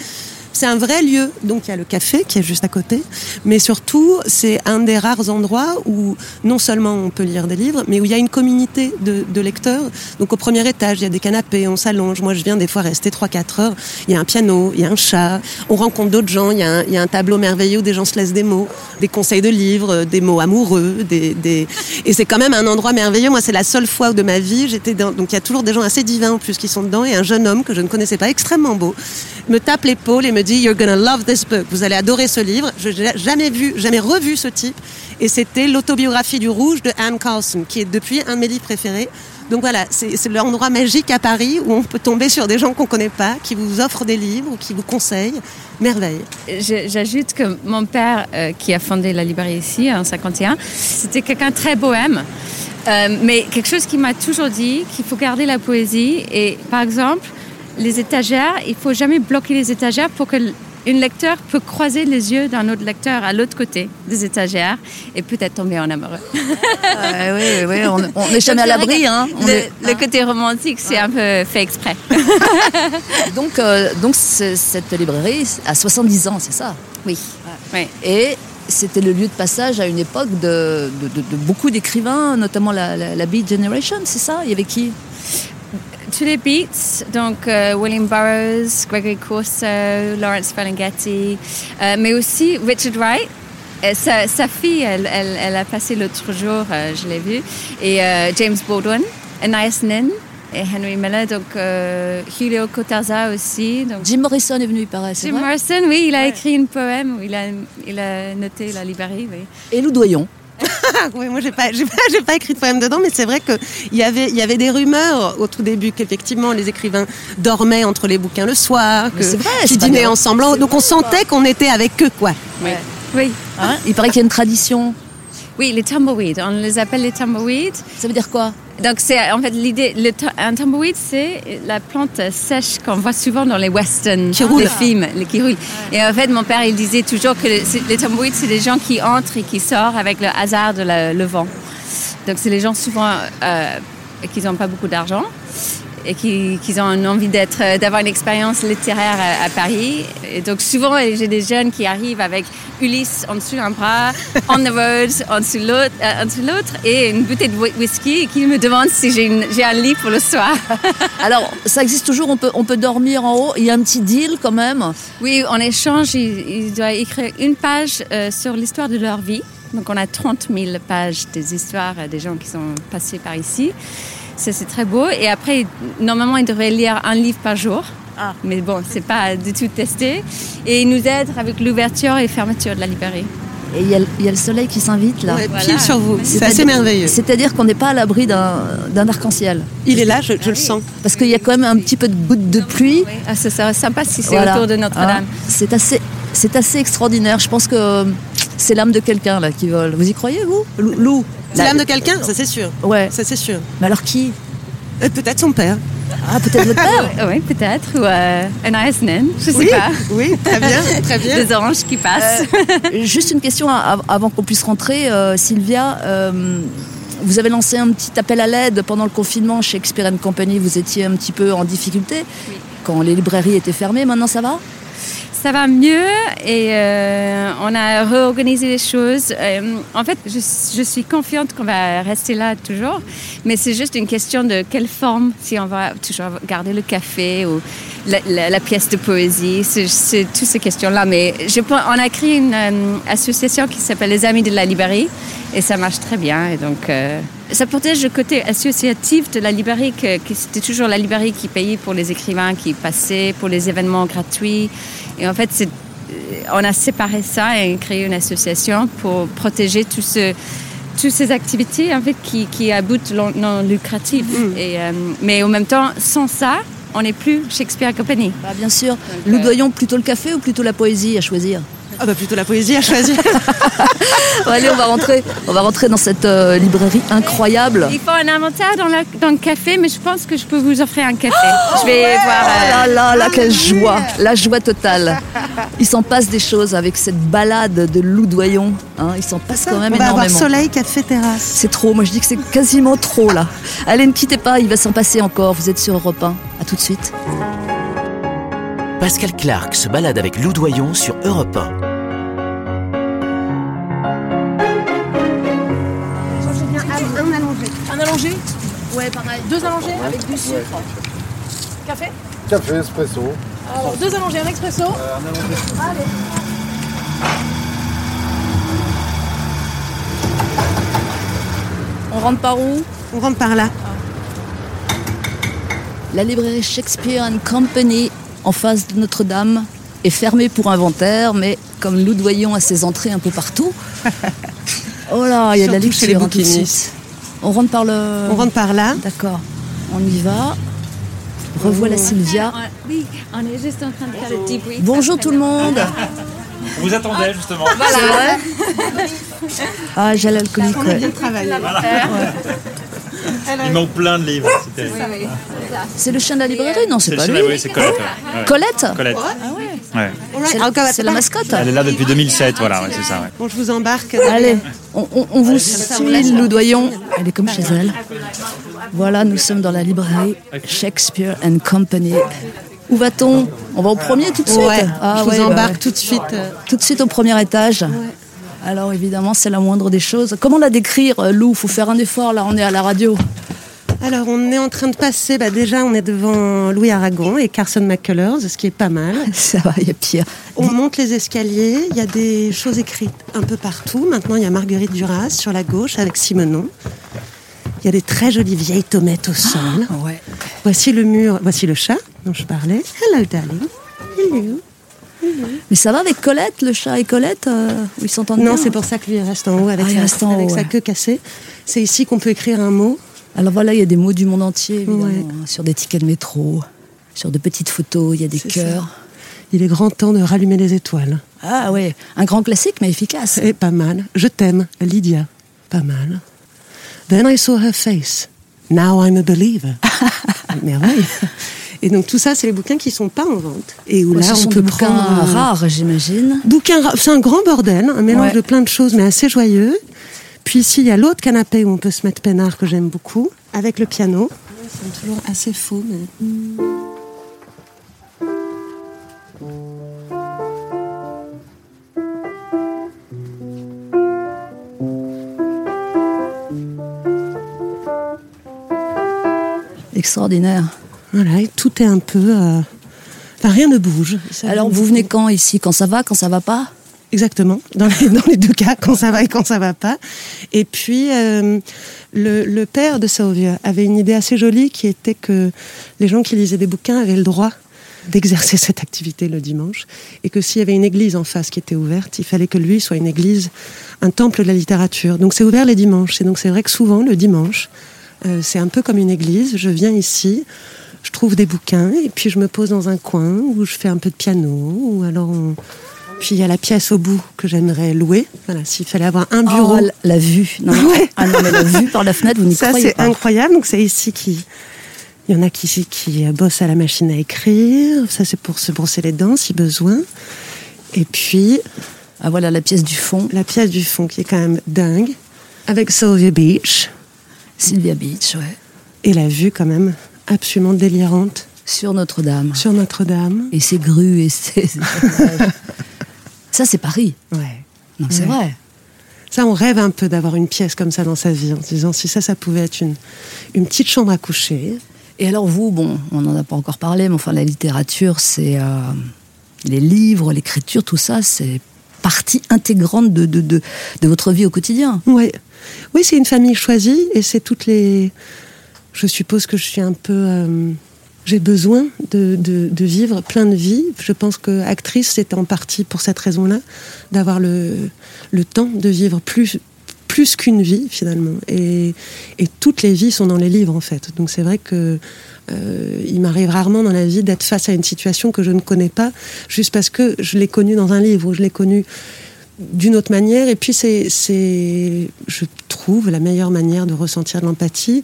c'est un vrai lieu. Donc, il y a le café qui est juste à côté, mais surtout, c'est un des rares endroits où non seulement on peut lire des livres, mais où il y a une communauté de, lecteurs. Donc, au premier étage, il y a des canapés, on s'allonge. Moi, je viens des fois rester 3-4 heures. Il y a un piano, il y a un chat, on rencontre d'autres gens, il y, a un, tableau merveilleux où des gens se laissent des mots, des conseils de livres, des mots amoureux, des, des... et c'est quand même un endroit merveilleux. Moi, c'est la seule fois de ma vie, j'étais dans... donc il y a toujours des gens assez divins en plus qui sont dedans et un jeune homme que je ne connaissais pas, extrêmement beau, me tape l'épaule et me dit You're gonna love this book. Vous allez adorer ce livre. Je n'ai jamais vu, jamais revu ce type. Et c'était l'autobiographie du Rouge de Anne Carlson, qui est depuis un de mes livres préférés. Donc voilà, c'est l'endroit magique à Paris où on peut tomber sur des gens qu'on connaît pas, qui vous offrent des livres ou qui vous conseillent. Merveille. J'ajoute que mon père, euh, qui a fondé la librairie ici en 51, c'était quelqu'un très bohème. Euh, mais quelque chose qui m'a toujours dit qu'il faut garder la poésie. Et par exemple, les étagères, il faut jamais bloquer les étagères pour que une lecteur peut croiser les yeux d'un autre lecteur à l'autre côté des étagères et peut-être tomber en amoureux. Ouais, ouais, ouais, on on n'est jamais à l'abri. Hein. Le, est- le côté romantique, c'est un peu fait exprès. Donc, euh, donc cette librairie a 70 ans, c'est ça? Oui. oui. Et c'était le lieu de passage à une époque de, de- de- de beaucoup d'écrivains, notamment la, la, la Beat Generation, c'est ça? Il y avait qui? Tous les beats, donc euh, William Burroughs, Gregory Corso, Lawrence Ferlinghetti, euh, mais aussi Richard Wright. Euh, sa, sa fille, elle, elle, elle a passé l'autre jour, je l'ai vue, et James Baldwin, Anais Nin et Henry Miller, donc euh, Julio Cortázar aussi. Donc, Jim Morrison est venu, il paraît, Jim vrai? Morrison, oui, il a écrit un poème où il a, il a noté la librairie, oui. Et Lou Doyon. Oui, moi j'ai pas, j'ai pas, j'ai pas écrit de poème dedans, mais c'est vrai que il y avait, il y avait des rumeurs au tout début qu'effectivement les écrivains dormaient entre les bouquins le soir, Mais que c'est vrai, qu'ils dînaient ensemble. c'est Donc on sentait qu'on était avec eux, quoi. Oui. Oui. Hein? Il paraît qu'il y a une tradition. Oui, les tumbleweeds, on les appelle les tumbleweeds. Ça veut dire quoi? Donc c'est en fait l'idée, le un tumbleweed c'est la plante sèche qu'on voit souvent dans les westerns, Qui roule. les films, les qui. Et en fait mon père il disait toujours que les tumbleweeds c'est des gens qui entrent et qui sortent avec le hasard de la- le vent. Donc c'est les gens souvent euh, qui n'ont pas beaucoup d'argent. Et qui, qui ont envie d'être, euh, d'avoir une expérience littéraire à, à Paris. Et donc souvent, j'ai des jeunes qui arrivent avec Ulysse en dessous d'un bras, On the Road en dessous l'autre, euh, en dessous l'autre et une bouteille de whi- whisky et qui me demandent si j'ai, une- j'ai un lit pour le soir. Alors, ça existe toujours, on peut, on peut dormir en haut. Il y a un petit deal quand même? Oui, en échange, ils, ils doivent écrire une page euh, sur l'histoire de leur vie. Donc on a 30 000 pages des histoires euh, des gens qui sont passés par ici. Ça, c'est très beau. Et après, normalement, ils devraient lire un livre par jour. Ah. Mais bon, c'est pas du tout testé. Et ils nous aident avec l'ouverture et fermeture de la librairie. Et il y a, le- il y a le soleil qui s'invite là. Ouais, Voilà. Pile sur vous. C'est assez merveilleux. C'est-à-dire qu'on n'est pas à l'abri d'un d'un arc-en-ciel. Il est là, je, je le sens. Parce qu'il y a quand même un petit peu de gouttes de pluie. Oui. Ah, ça serait sympa si c'est Voilà. autour de Notre-Dame. Hein, c'est assez, c'est assez extraordinaire. Je pense que euh, c'est l'âme de quelqu'un là qui vole. Vous y croyez vous, Lou, C'est l'âme de quelqu'un, ça c'est sûr. Ouais. Ça c'est sûr. Mais alors qui? Euh, Peut-être son père. Ah, peut-être votre père. Euh, oui, peut-être. Ou euh, un ASNN, je sais Oui, pas. oui, très bien, très bien. Des oranges qui passent. Juste une question avant qu'on puisse rentrer, euh, Sylvia. euh, vous avez lancé un petit appel à l'aide pendant le confinement chez Shakespeare Company. Vous étiez un petit peu en difficulté quand les librairies étaient fermées. Maintenant, ça va? Ça va mieux et euh, on a réorganisé les choses. Euh, en fait, je, suis confiante qu'on va rester là toujours, mais c'est juste une question de quelle forme, si on va toujours garder le café ou la, pièce de poésie, c'est toutes ces questions-là. Mais on a créé une euh, association qui s'appelle les Amis de la Librairie et ça marche très bien. Et donc, ça protège le côté associatif de la librairie, que, que c'était toujours la librairie qui payait pour les écrivains qui passaient, pour les événements gratuits. Et en fait, c'est, on a séparé ça et créé une association pour protéger tout ce, toutes ces activités en fait, qui, qui aboutent non, lucratives. Et, euh, mais en même temps, sans ça, on n'est plus Shakespeare Company. Bah, Bien sûr. Lou euh, Doyon, plutôt le café ou plutôt la poésie à choisir? Ah bah plutôt la poésie à choisir. Bon, Allez, on va rentrer. On va rentrer dans cette euh, librairie incroyable. Il faut un inventaire dans, la- dans le café, mais je pense que je peux vous offrir un café. je vais voir. Oh euh, là là là, quelle joie, la joie totale. Il s'en passe des choses avec cette balade de Lou Doyon. hein, il s'en passe quand même On va avoir soleil, café, terrasse. C'est trop, moi je dis que c'est quasiment trop là. Allez, ne quittez pas, il va s'en passer encore. Vous êtes sur Europe 1. À tout de suite. Pascal Clark se balade avec Lou Doyon sur Europe 1. Ouais, pareil. Deux allongés Avec du sucre. Café Café, espresso. Alors, deux allongés, un expresso. On rentre par où On rentre par là. La librairie Shakespeare and Company, en face de Notre-Dame, est fermée pour inventaire, mais comme Lou Doyon a ses entrées un peu partout. Oh là, il y a de la chez les lecture hein, tout de bouquinistes. suite. On rentre par le. On rentre par là. D'accord. On y va. Revoilà Sylvia. Oui, on est juste en train de faire le debrief. Bonjour tout le monde. On vous attendait justement. C'est vrai Ah, j'ai l'alcoolique. On a bien travaillé. Il manque plein de livres. C'était- C'est le chien de la librairie Non, c'est pas le lui. chien, oui, c'est Colette. Colette Colette. Ouais. C'est c'est la mascotte. Elle est là depuis 2007, voilà, ouais, c'est ça. ouais. Bon, je vous embarque. Allez, on, on- on vous suit, Lou Doyon. Elle est comme chez elle. Voilà, nous sommes dans la librairie Shakespeare and Company. Où va-t-on? On va au premier tout de suite? Ouais, Ah je vous ouais, bah embarque ouais. tout de suite. Tout de suite au premier étage. Alors évidemment, c'est la moindre des choses. Comment la décrire, euh, Lou? Faut faire un effort, là, on est à la radio. Alors, on est en train de passer, bah, déjà, on est devant Louis Aragon et Carson McCullers, ce qui est pas mal. Ça va, il y a pire. On monte les escaliers, il y a des choses écrites un peu partout. Maintenant, il y a Marguerite Duras sur la gauche avec Simenon. Il y a des très jolies vieilles tomates au sol. Ouais. Voici le mur, voici le chat dont je parlais. Hello, darling. Hello. Mais ça va avec Colette, le chat et Colette euh, où Ils s'entendent Non, c'est pour ça que lui reste en haut avec, Ah, sa, reste en avec haut, sa ouais. queue cassée. C'est ici qu'on peut écrire un mot. Alors voilà, il y a des mots du monde entier, évidemment, Ouais. hein, sur des tickets de métro, sur de petites photos, il y a des cœurs. Il est grand temps de rallumer les étoiles. Ah ouais, un grand classique mais efficace. Et pas mal. Je t'aime, Lydia. Pas mal. Then I saw her face. Now I'm a believer. Merveille. Et donc tout ça, c'est les bouquins qui sont pas en vente. Et où Ouais, là, on peut bouquins prendre un- rares, j'imagine. Bouquin ra- c'est un grand bordel, un mélange Ouais. de plein de choses, mais assez joyeux. Puis ici, il y a l'autre canapé où on peut se mettre peinard que j'aime beaucoup, avec le piano. Sont toujours assez faux, mais... Extraordinaire. Voilà, et tout est un peu... euh, Enfin, rien ne bouge. Ça Alors, vous venez quand ici? Quand ça va, quand ça va pas? Exactement, dans les, dans les deux cas, quand ça va et quand ça va pas. Et puis, euh, le, le père de Sauvia avait une idée assez jolie qui était que les gens qui lisaient des bouquins avaient le droit d'exercer cette activité le dimanche et que s'il y avait une église en face qui était ouverte, il fallait que lui soit une église, un temple de la littérature. Donc c'est ouvert les dimanches. Et donc c'est vrai que souvent, le dimanche, euh, c'est un peu comme une église. Je viens ici, je trouve des bouquins et puis je me pose dans un coin où je fais un peu de piano ou alors on- puis il y a la pièce au bout que j'aimerais louer. Voilà, s'il fallait avoir un bureau. Oh, la, vue. Non. Ouais. Ah non, mais la vue par la fenêtre, vous n'y Ça croyez c'est pas. incroyable. Donc c'est ici qui il y en a qui, qui bossent à la machine à écrire. Ça c'est pour se brosser les dents si besoin. Et puis Ah voilà la pièce du fond, la pièce du fond qui est quand même dingue avec Sylvia Beach Sylvia Beach, ouais. et la vue quand même absolument délirante Sur Notre-Dame. sur Notre-Dame. Et ses grues et ses. ça, c'est Paris. Ouais. Non, c'est Ouais. vrai. Ça, on rêve un peu d'avoir une pièce comme ça dans sa vie, en se disant si ça, ça pouvait être une, une petite chambre à coucher. Et alors vous, bon, on n'en a pas encore parlé, mais enfin la littérature, c'est euh, les livres, l'écriture, tout ça, c'est partie intégrante de, de, de, de votre vie au quotidien. Ouais. Oui, c'est une famille choisie et c'est toutes les. Je suppose que je suis un peu. euh, J'ai besoin de, de, vivre plein de vies. Je pense que actrice, c'est en partie pour cette raison-là, d'avoir le, le temps de vivre plus, plus qu'une vie finalement. Et, et toutes les vies sont dans les livres en fait. Donc c'est vrai que euh, il m'arrive rarement dans la vie d'être face à une situation que je ne connais pas, juste parce que je l'ai connue dans un livre ou je l'ai connue d'une autre manière. Et puis, c'est, je trouve, la meilleure manière de ressentir de l'empathie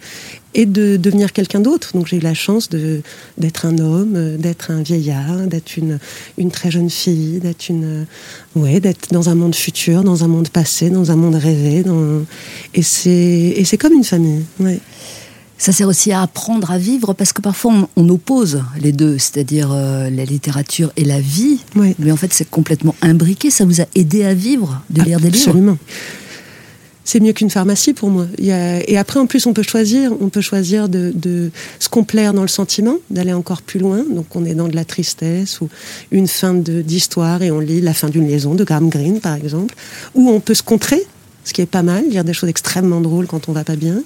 et de devenir quelqu'un d'autre. Donc, j'ai eu la chance de, d'être un homme, euh, d'être un vieillard, d'être une, une très jeune fille, d'être une, euh, ouais, d'être dans un monde futur, dans un monde passé, dans un monde rêvé. Dans... Et, c'est, et c'est comme une famille. Ouais. Ça sert aussi à apprendre à vivre parce que parfois on, on oppose les deux, c'est-à-dire euh, la littérature et la vie. Ouais. Mais en fait, c'est complètement imbriqué. Ça vous a aidé à vivre de lire des livres? Absolument. C'est mieux qu'une pharmacie pour moi. Et après, en plus, on peut choisir. On peut choisir de, de se complaire dans le sentiment, d'aller encore plus loin. Donc, on est dans de la tristesse ou une fin d'histoire et on lit la fin d'une liaison de Graham Greene, par exemple. Ou on peut se contrer, ce qui est pas mal, lire des choses extrêmement drôles quand on va pas bien.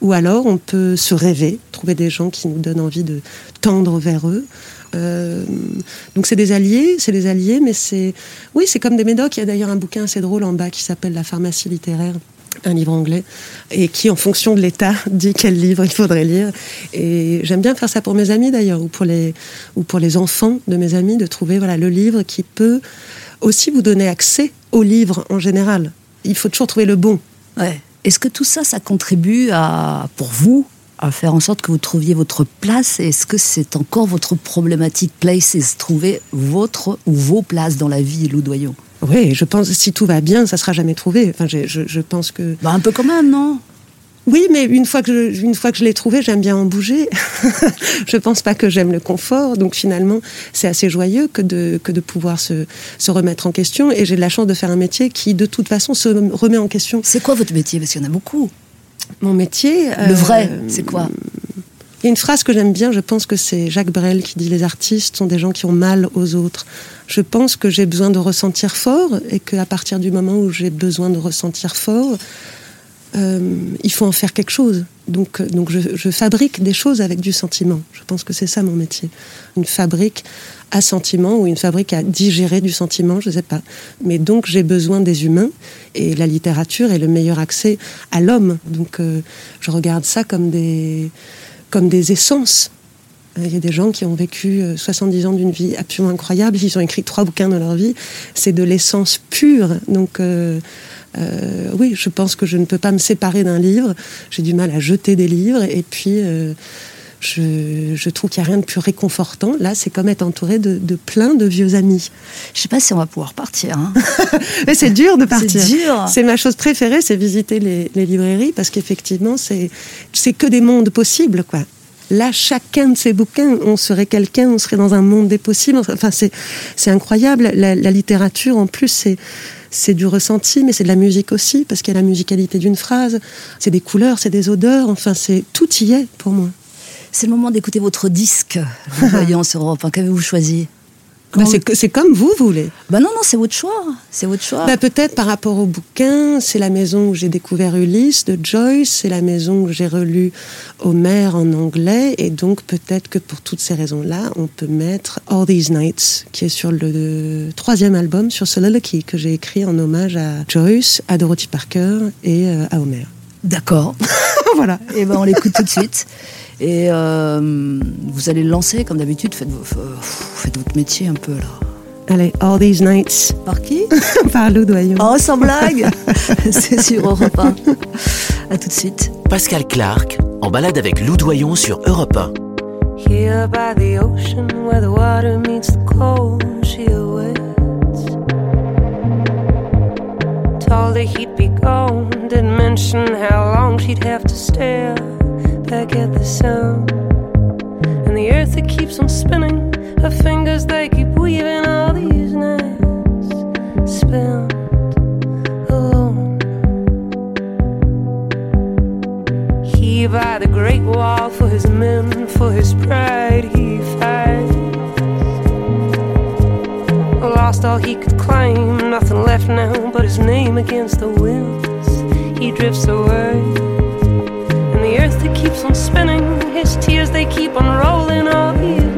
Ou alors, on peut se rêver, trouver des gens qui nous donnent envie de tendre vers eux. Euh, donc c'est des alliés, c'est des alliés, mais c'est oui, c'est comme des médocs. Il y a d'ailleurs un bouquin assez drôle en bas qui s'appelle La pharmacie littéraire, un livre anglais, et qui en fonction de l'état dit quel livre il faudrait lire. Et j'aime bien faire ça pour mes amis d'ailleurs, ou pour les ou pour les enfants de mes amis, de trouver voilà le livre qui peut aussi vous donner accès au livre en général. Il faut toujours trouver le bon. Ouais. Est-ce que tout ça, ça contribue à, pour vous, à faire en sorte que vous trouviez votre place? Est-ce que c'est encore votre problématique places, trouver votre ou vos places dans la vie, Loudoyon Oui, je pense si tout va bien, ça sera jamais trouvé. Enfin, je, je pense que bah, Un peu quand même, non? Oui, mais une fois que je, une fois que je l'ai trouvé, j'aime bien en bouger. je pense pas que j'aime le confort, donc finalement, c'est assez joyeux que de que de pouvoir se se remettre en question. Et j'ai de la chance de faire un métier qui, de toute façon, se remet en question. C'est quoi votre métier? Parce qu'il y en a beaucoup. Mon métier. Le euh, vrai, c'est quoi? Il y a une phrase que j'aime bien, je pense que c'est Jacques Brel qui dit Les artistes sont des gens qui ont mal aux autres. Je pense que j'ai besoin de ressentir fort et qu'à partir du moment où j'ai besoin de ressentir fort, euh, il faut en faire quelque chose. Donc, euh, donc je, fabrique des choses avec du sentiment. Je pense que c'est ça mon métier. Une fabrique à sentiment ou une fabrique à digérer du sentiment, je ne sais pas. Mais donc j'ai besoin des humains et la littérature est le meilleur accès à l'homme. Donc euh, je regarde ça comme des, comme des essences. Euh, Il y a des gens qui ont vécu euh, 70 ans d'une vie absolument incroyable, ils ont écrit trois bouquins dans leur vie. C'est de l'essence pure. Donc euh, euh, oui, je pense que je ne peux pas me séparer d'un livre. J'ai du mal à jeter des livres. Et puis, euh, je, je trouve qu'il n'y a rien de plus réconfortant. Là, c'est comme être entouré de, de plein de vieux amis. Je sais pas si on va pouvoir partir. Hein. Mais c'est dur de partir. C'est dur. C'est ma chose préférée, c'est visiter les, les librairies parce qu'effectivement, c'est c'est que des mondes possibles, quoi. là, chacun de ces bouquins, on serait quelqu'un, on serait dans un monde des possibles. Enfin, c'est, c'est incroyable. La, la littérature, en plus, c'est, c'est du ressenti, mais c'est de la musique aussi, parce qu'il y a la musicalité d'une phrase, c'est des couleurs, c'est des odeurs, enfin, c'est tout y est pour moi. C'est le moment d'écouter votre disque, voyons sur Europe 1. Qu'avez-vous choisi? Bah, c'est, comme vous voulez. Bah non, non, c'est votre choix. C'est votre choix. Bah, peut-être par rapport au bouquin, c'est la maison où j'ai découvert Ulysse de Joyce, c'est la maison où j'ai relu Homère en anglais, et donc peut-être que pour toutes ces raisons-là, on peut mettre All These Nights, qui est sur le troisième album sur Soliloquy, que j'ai écrit en hommage à Joyce, à Dorothy Parker et euh, à Homère. D'accord. voilà. Et ben on l'écoute tout de suite. Et euh, vous allez le lancer comme d'habitude. Faites, f- faites votre métier un peu là. Allez, All These Nights, Par qui par Lou Doyon. Oh, sans blague C'est sur Europe 1. À tout de suite. Pascal Clark, en balade avec Lou Doyon sur Europe 1. Here by the ocean where the water meets the cold, she awaits. Told her he'd be gone, didn't mention how long she'd have to stare back get the sun. And the earth that keeps on spinning, her fingers they keep weaving all these nights spent alone. He by the great wall for his men, for his pride he fights. Lost all he could claim, nothing left now but his name against the winds. He drifts away, the earth that keeps on spinning, his tears they keep on rolling all these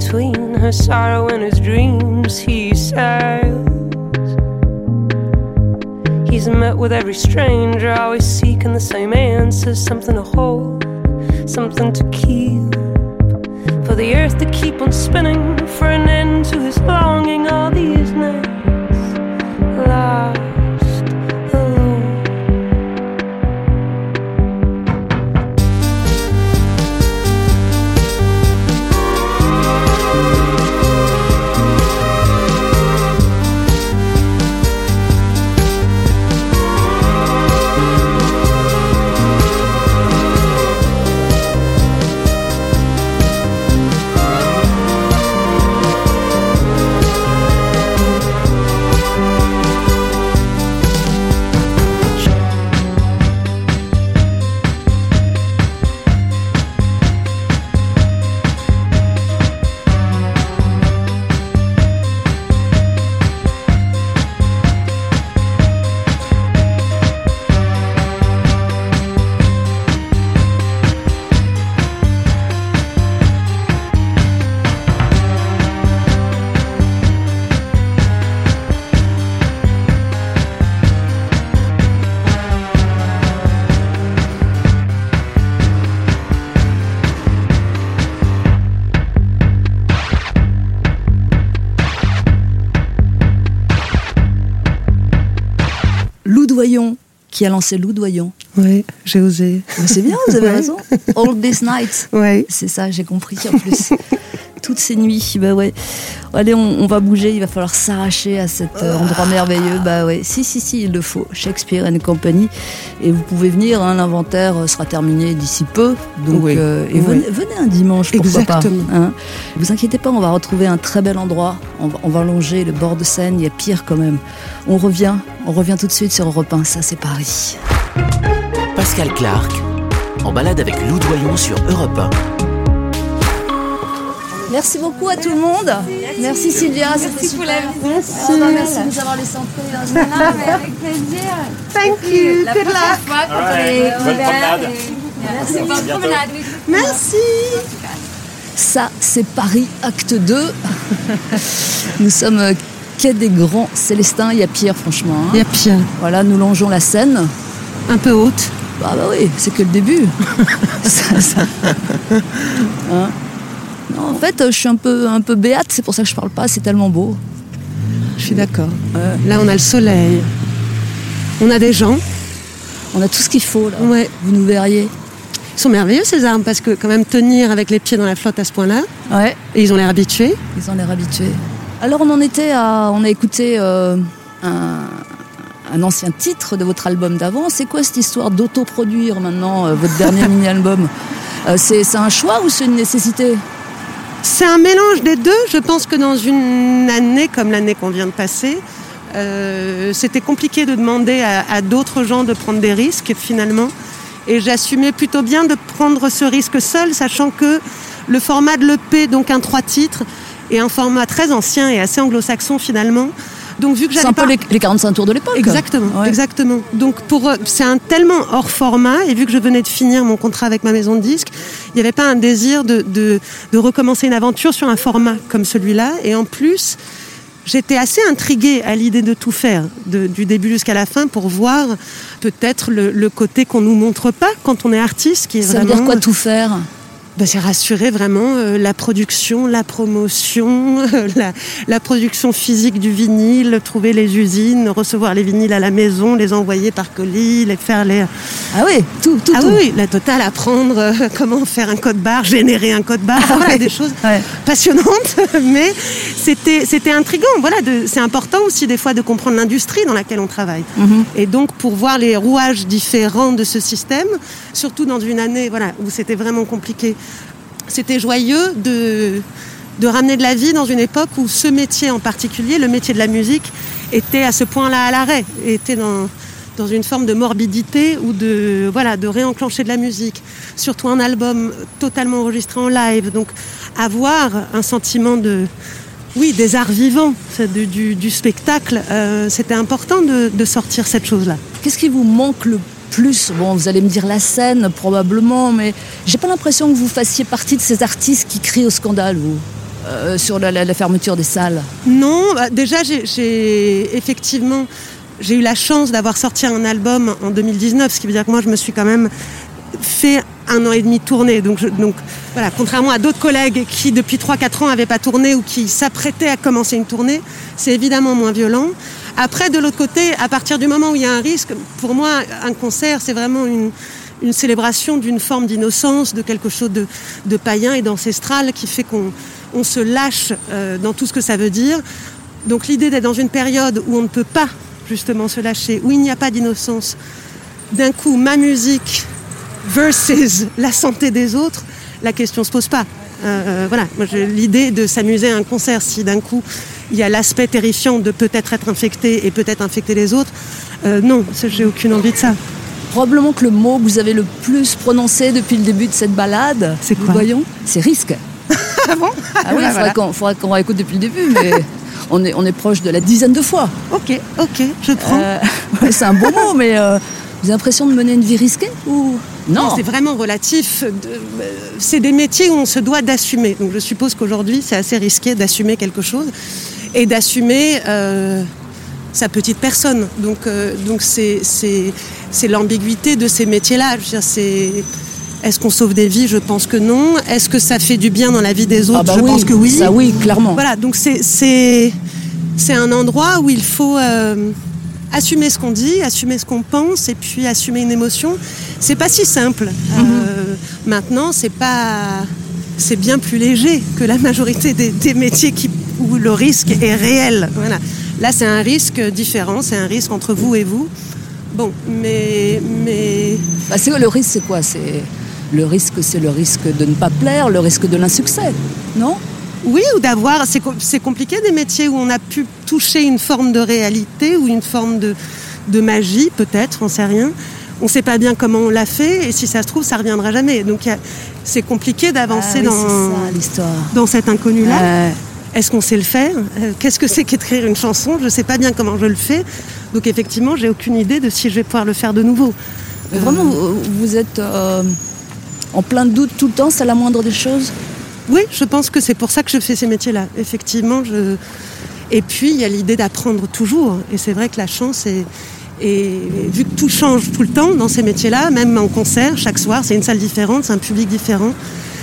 between her sorrow and his dreams. He sighs. He's met with every stranger, always seeking the same answers something to hold, something to keep. For the earth to keep on spinning, for an end to his longing all these nights. Qui a lancé Lou Doyon. Oui, j'ai osé. C'est bien, vous avez raison. All These Nights. Ouais. C'est ça, j'ai compris en plus. Toutes ces nuits, bah ouais. Allez, on, on va bouger, il va falloir s'arracher à cet euh, endroit merveilleux. Bah ouais, si, si, si, il le faut. Shakespeare and Company. Et vous pouvez venir, hein, l'inventaire euh, sera terminé d'ici peu. Donc, Oui. euh, et Oui. venez, venez un dimanche, pourquoi Exactement. pas. Hein. Vous inquiétez pas, on va retrouver un très bel endroit. On va, on va longer le bord de Seine, il y a pire quand même. On revient, on revient tout de suite sur Europe 1, ça c'est Paris. Pascal Clark, en balade avec Lou Doyon sur Europe 1. Merci beaucoup à tout le monde. Merci Sylvia, c'était super. Merci. merci de nous avoir laissé entrer. hein. avec plaisir. Thank you. La Good prochaine luck. fois, quand on est ouvert et- Merci. Bonne promenade. Merci. Ça, c'est Paris, acte 2. nous sommes euh, quai des Grands Célestins. Il y a pire, franchement. hein. Il y a pire. Voilà, nous longeons la Seine. Un peu haute. Ah bah oui, c'est que le début. Ça, ça. Hein non, en fait, je suis un peu, un peu béate, c'est pour ça que je parle pas, c'est tellement beau. Je suis d'accord. Là, on a le soleil. On a des gens. On a tout ce qu'il faut là. Ouais. Vous nous verriez. Ils sont merveilleux ces arbres parce que quand même tenir avec les pieds dans la flotte à ce point-là, Ouais. et ils ont l'air habitués. Ils ont l'air habitués. Alors on en était à, on a écouté euh, un, un ancien titre de votre album d'avant. C'est quoi cette histoire d'autoproduire maintenant euh, votre dernier mini-album? Euh, C'est c'est un choix ou c'est une nécessité? C'est un mélange des deux. Je pense que dans une année comme l'année qu'on vient de passer, euh, c'était compliqué de demander à, à d'autres gens de prendre des risques finalement. Et j'assumais plutôt bien de prendre ce risque seul, sachant que le format de l'EP, donc un trois titres, est un format très ancien et assez anglo-saxon finalement. Donc vu que j'avais un peu pas... les, les 45 tours de l'époque. Exactement, Ouais. exactement. Donc pour eux, c'est un tellement hors format et vu que je venais de finir mon contrat avec ma maison de disques, il n'y avait pas un désir de, de, de recommencer une aventure sur un format comme celui-là. Et en plus, j'étais assez intriguée à l'idée de tout faire, de- du début jusqu'à la fin, pour voir peut-être le, le côté qu'on nous montre pas quand on est artiste, qui est Ça veut dire quoi tout faire? Ben, c'est rassurer vraiment euh, la production, la promotion, euh, la, la production physique du vinyle, trouver les usines, recevoir les vinyles à la maison, les envoyer par colis, les faire les... Ah oui, tout, tout, Ah tout. oui, la totale, apprendre euh, comment faire un code barre, générer un code barre, Ah voilà, ouais. des choses Ouais. passionnantes, mais c'était c'était intriguant. Voilà, c'est important aussi des fois de comprendre l'industrie dans laquelle on travaille. Mhm. Et donc pour voir les rouages différents de ce système, surtout dans une année voilà où c'était vraiment compliqué, c'était joyeux de de ramener de la vie dans une époque où ce métier en particulier, le métier de la musique, était à ce point-là à l'arrêt, était dans dans une forme de morbidité ou de voilà de réenclencher de la musique, surtout un album totalement enregistré en live. Donc avoir un sentiment de oui des arts vivants, du, spectacle, euh, c'était important de, sortir cette chose-là. Qu'est-ce qui vous manque le plus vous allez me dire la scène, probablement, mais j'ai pas l'impression que vous fassiez partie de ces artistes qui crient au scandale, vous, euh, sur la, fermeture des salles. Non, bah, déjà j'ai- effectivement j'ai eu la chance d'avoir sorti un album en 2019, ce qui veut dire que moi je me suis quand même fait un an et demi de tournée. Donc, donc voilà, contrairement à d'autres collègues qui depuis 3-4 ans n'avaient pas tourné ou qui s'apprêtaient à commencer une tournée, c'est évidemment moins violent. Après, de l'autre côté, à partir du moment où il y a un risque, pour moi, un concert, c'est vraiment une, célébration d'une forme d'innocence, de quelque chose de, païen et d'ancestral qui fait qu'on on se lâche euh, dans tout ce que ça veut dire. Donc l'idée d'être dans une période où on ne peut pas justement se lâcher, où il n'y a pas d'innocence, d'un coup ma musique versus la santé des autres, la question se pose pas. Euh, euh, voilà, l'idée de s'amuser à un concert si d'un coup il y a l'aspect terrifiant de peut-être être infecté et peut-être infecter les autres. Euh, non, j'ai aucune envie de ça. Probablement que le mot que vous avez le plus prononcé depuis le début de cette balade, C'est quoi voyons, c'est risque. Ah bon? Ah oui, il faudrait voilà. qu'on faudrait qu'on réécoute depuis le début, mais on est, on est proche de la dizaine de fois. Ok, ok, je prends. Euh, c'est un beau mot, mais euh, vous avez l'impression de mener une vie risquée ou? Non, Non, c'est vraiment relatif. Euh, C'est des métiers où on se doit d'assumer. Donc je suppose qu'aujourd'hui, c'est assez risqué d'assumer quelque chose et d'assumer euh, sa petite personne. Donc euh, donc c'est c'est c'est l'ambiguïté de ces métiers-là. C'est est-ce qu'on sauve des vies? Je pense que non. Est-ce que ça fait du bien dans la vie des autres? Ah bah Je oui, pense que oui. Ça oui, clairement. Voilà, donc c'est c'est c'est un endroit où il faut euh, assumer ce qu'on dit, assumer ce qu'on pense, et puis assumer une émotion. C'est pas si simple. Euh, maintenant, c'est pas c'est bien plus léger que la majorité des, métiers où le risque est réel. Voilà. Là, c'est un risque différent, c'est un risque entre vous et vous. Bon, mais mais Bah, c'est- le risque, c'est quoi? C'est le risque, c'est le risque de ne pas plaire, le risque de l'insuccès, non? Oui, ou d'avoir. C'est com- c'est compliqué des métiers où on a pu toucher une forme de réalité ou une forme de, de magie, peut-être, on sait rien. On ne sait pas bien comment on l'a fait et si ça se trouve, ça reviendra jamais. Donc c'est compliqué d'avancer Ah oui, dans, ça dans cet inconnu-là. Ouais. Est-ce qu'on sait le faire? Euh, Qu'est-ce que c'est qu'écrire une chanson? Je ne sais pas bien comment je le fais. Donc effectivement, j'ai aucune idée de si je vais pouvoir le faire de nouveau. Mais Vraiment, vous, vous êtes euh, en plein doute tout le temps, c'est la moindre des choses? Oui, je pense que c'est pour ça que je fais ces métiers-là. Effectivement, je... Et puis, il y a l'idée d'apprendre toujours. Et c'est vrai que la chance est, Et vu que tout change tout le temps dans ces métiers-là, même en concert, chaque soir, c'est une salle différente, c'est un public différent,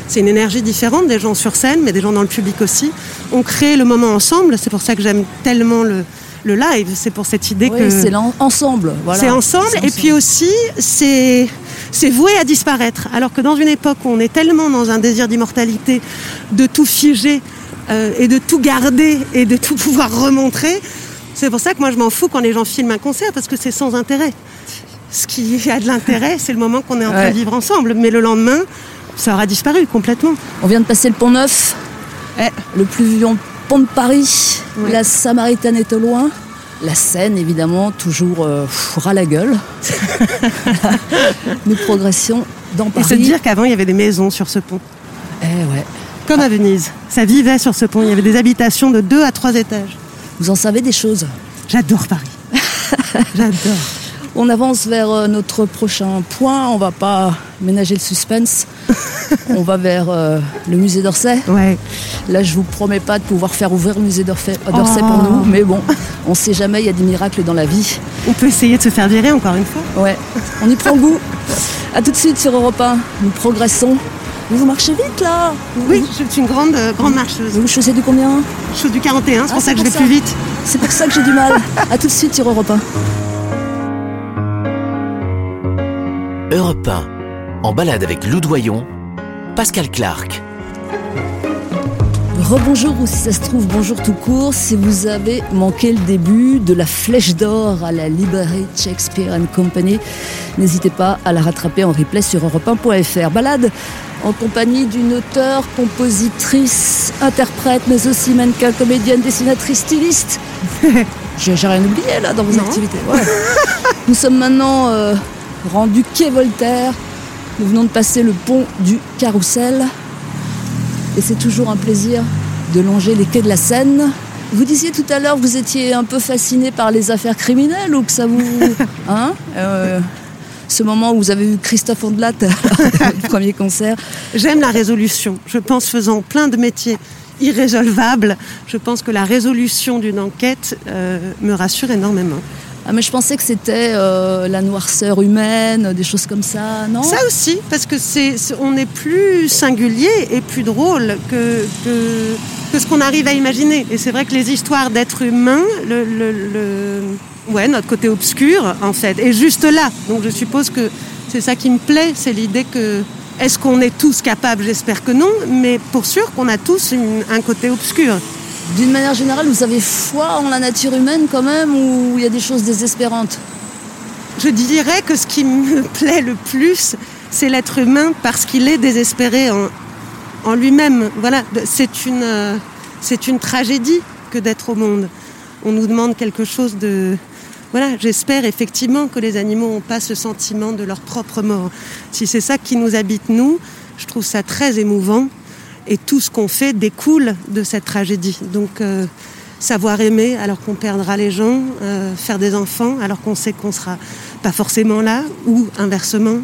c'est une énergie différente, des gens sur scène, mais des gens dans le public aussi. On crée le moment ensemble, c'est pour ça que j'aime tellement le, le live, c'est pour cette idée Oui, que... c'est ensemble. voilà. C'est ensemble, et puis aussi, c'est c'est voué à disparaître. Alors que dans une époque où on est tellement dans un désir d'immortalité, de tout figer euh, et de tout garder et de tout pouvoir remontrer, c'est pour ça que moi je m'en fous quand les gens filment un concert parce que c'est sans intérêt. Ce qui a de l'intérêt, c'est le moment qu'on est en train Ouais. de vivre ensemble. Mais le lendemain, ça aura disparu complètement. On vient de passer le pont Neuf, le plus vieux pont de Paris. Ouais. La Samaritaine est au loin. La Seine, évidemment, toujours euh, ras la gueule. Nous progressions dans Et Paris. se dire qu'avant, il y avait des maisons sur ce pont. Eh ouais. Comme à Venise. Ça vivait sur ce pont. Il y avait des habitations de deux à trois étages. Vous en savez des choses? J'adore Paris. J'adore. On avance vers euh, notre prochain point. On va pas ménager le suspense. On va vers euh, le musée d'Orsay. Ouais. Là, je vous promets pas de pouvoir faire ouvrir le musée d'Orsay d'Orsay pour Oh. nous, mais bon, on sait jamais. Il y a des miracles dans la vie. On peut essayer de se faire virer encore une fois. Ouais, on y prend goût. À tout de suite sur Europe 1. Nous progressons. Mais vous marchez vite là. Oui, je suis une grande, euh, grande marcheuse. Vous chaussez du combien? Je suis du 41, c'est Ah, pour ça c'est que je vais plus ça. vite. C'est pour ça que j'ai du mal. À tout de suite sur Europe 1. Europe 1. En balade avec Lou Doyon, Pascal Clark. Rebonjour ou si ça se trouve bonjour tout court si vous avez manqué le début de la flèche d'or à la librairie Shakespeare and Company. N'hésitez pas à la rattraper en replay sur europe1.fr. Balade en compagnie d'une auteure, compositrice, interprète, mais aussi mannequin, comédienne, dessinatrice, styliste. J'ai j'ai rien oublié là dans vos Non. activités. Ouais. Nous sommes maintenant euh, rendus quai Voltaire. Nous venons de passer le pont du Carrousel. Et c'est toujours un plaisir de longer les quais de la Seine. Vous disiez tout à l'heure que vous étiez un peu fasciné par les affaires criminelles ou que ça vous... Hein Euh, Ce moment où vous avez vu Christophe Ondelat le premier concert. J'aime la résolution. Je pense, faisant plein de métiers irrésolvables, je pense que la résolution d'une enquête euh, me rassure énormément. Ah, mais je pensais que c'était euh, la noirceur humaine, des choses comme ça, non? Ça aussi, parce que c'est, on est plus singulier et plus drôle que, que, ce qu'on arrive à imaginer. Et c'est vrai que les histoires d'êtres humains, ouais, notre côté obscur, en fait, est juste là. Donc je suppose que c'est ça qui me plaît, c'est l'idée que est-ce qu'on est tous capables? J'espère que non, mais pour sûr qu'on a tous un côté obscur. D'une manière générale, vous avez foi en la nature humaine quand même ou il y a des choses désespérantes? Je dirais que ce qui me plaît le plus, c'est l'être humain parce qu'il est désespéré en, lui-même. Voilà, c'est une, euh, c'est une tragédie que d'être au monde. On nous demande quelque chose de... Voilà, j'espère effectivement que les animaux n'ont pas ce sentiment de leur propre mort. Si c'est ça qui nous habite, nous, je trouve ça très émouvant. Et tout ce qu'on fait découle de cette tragédie. Donc, euh, savoir aimer alors qu'on perdra les gens, euh, faire des enfants alors qu'on sait qu'on sera pas forcément là, ou inversement.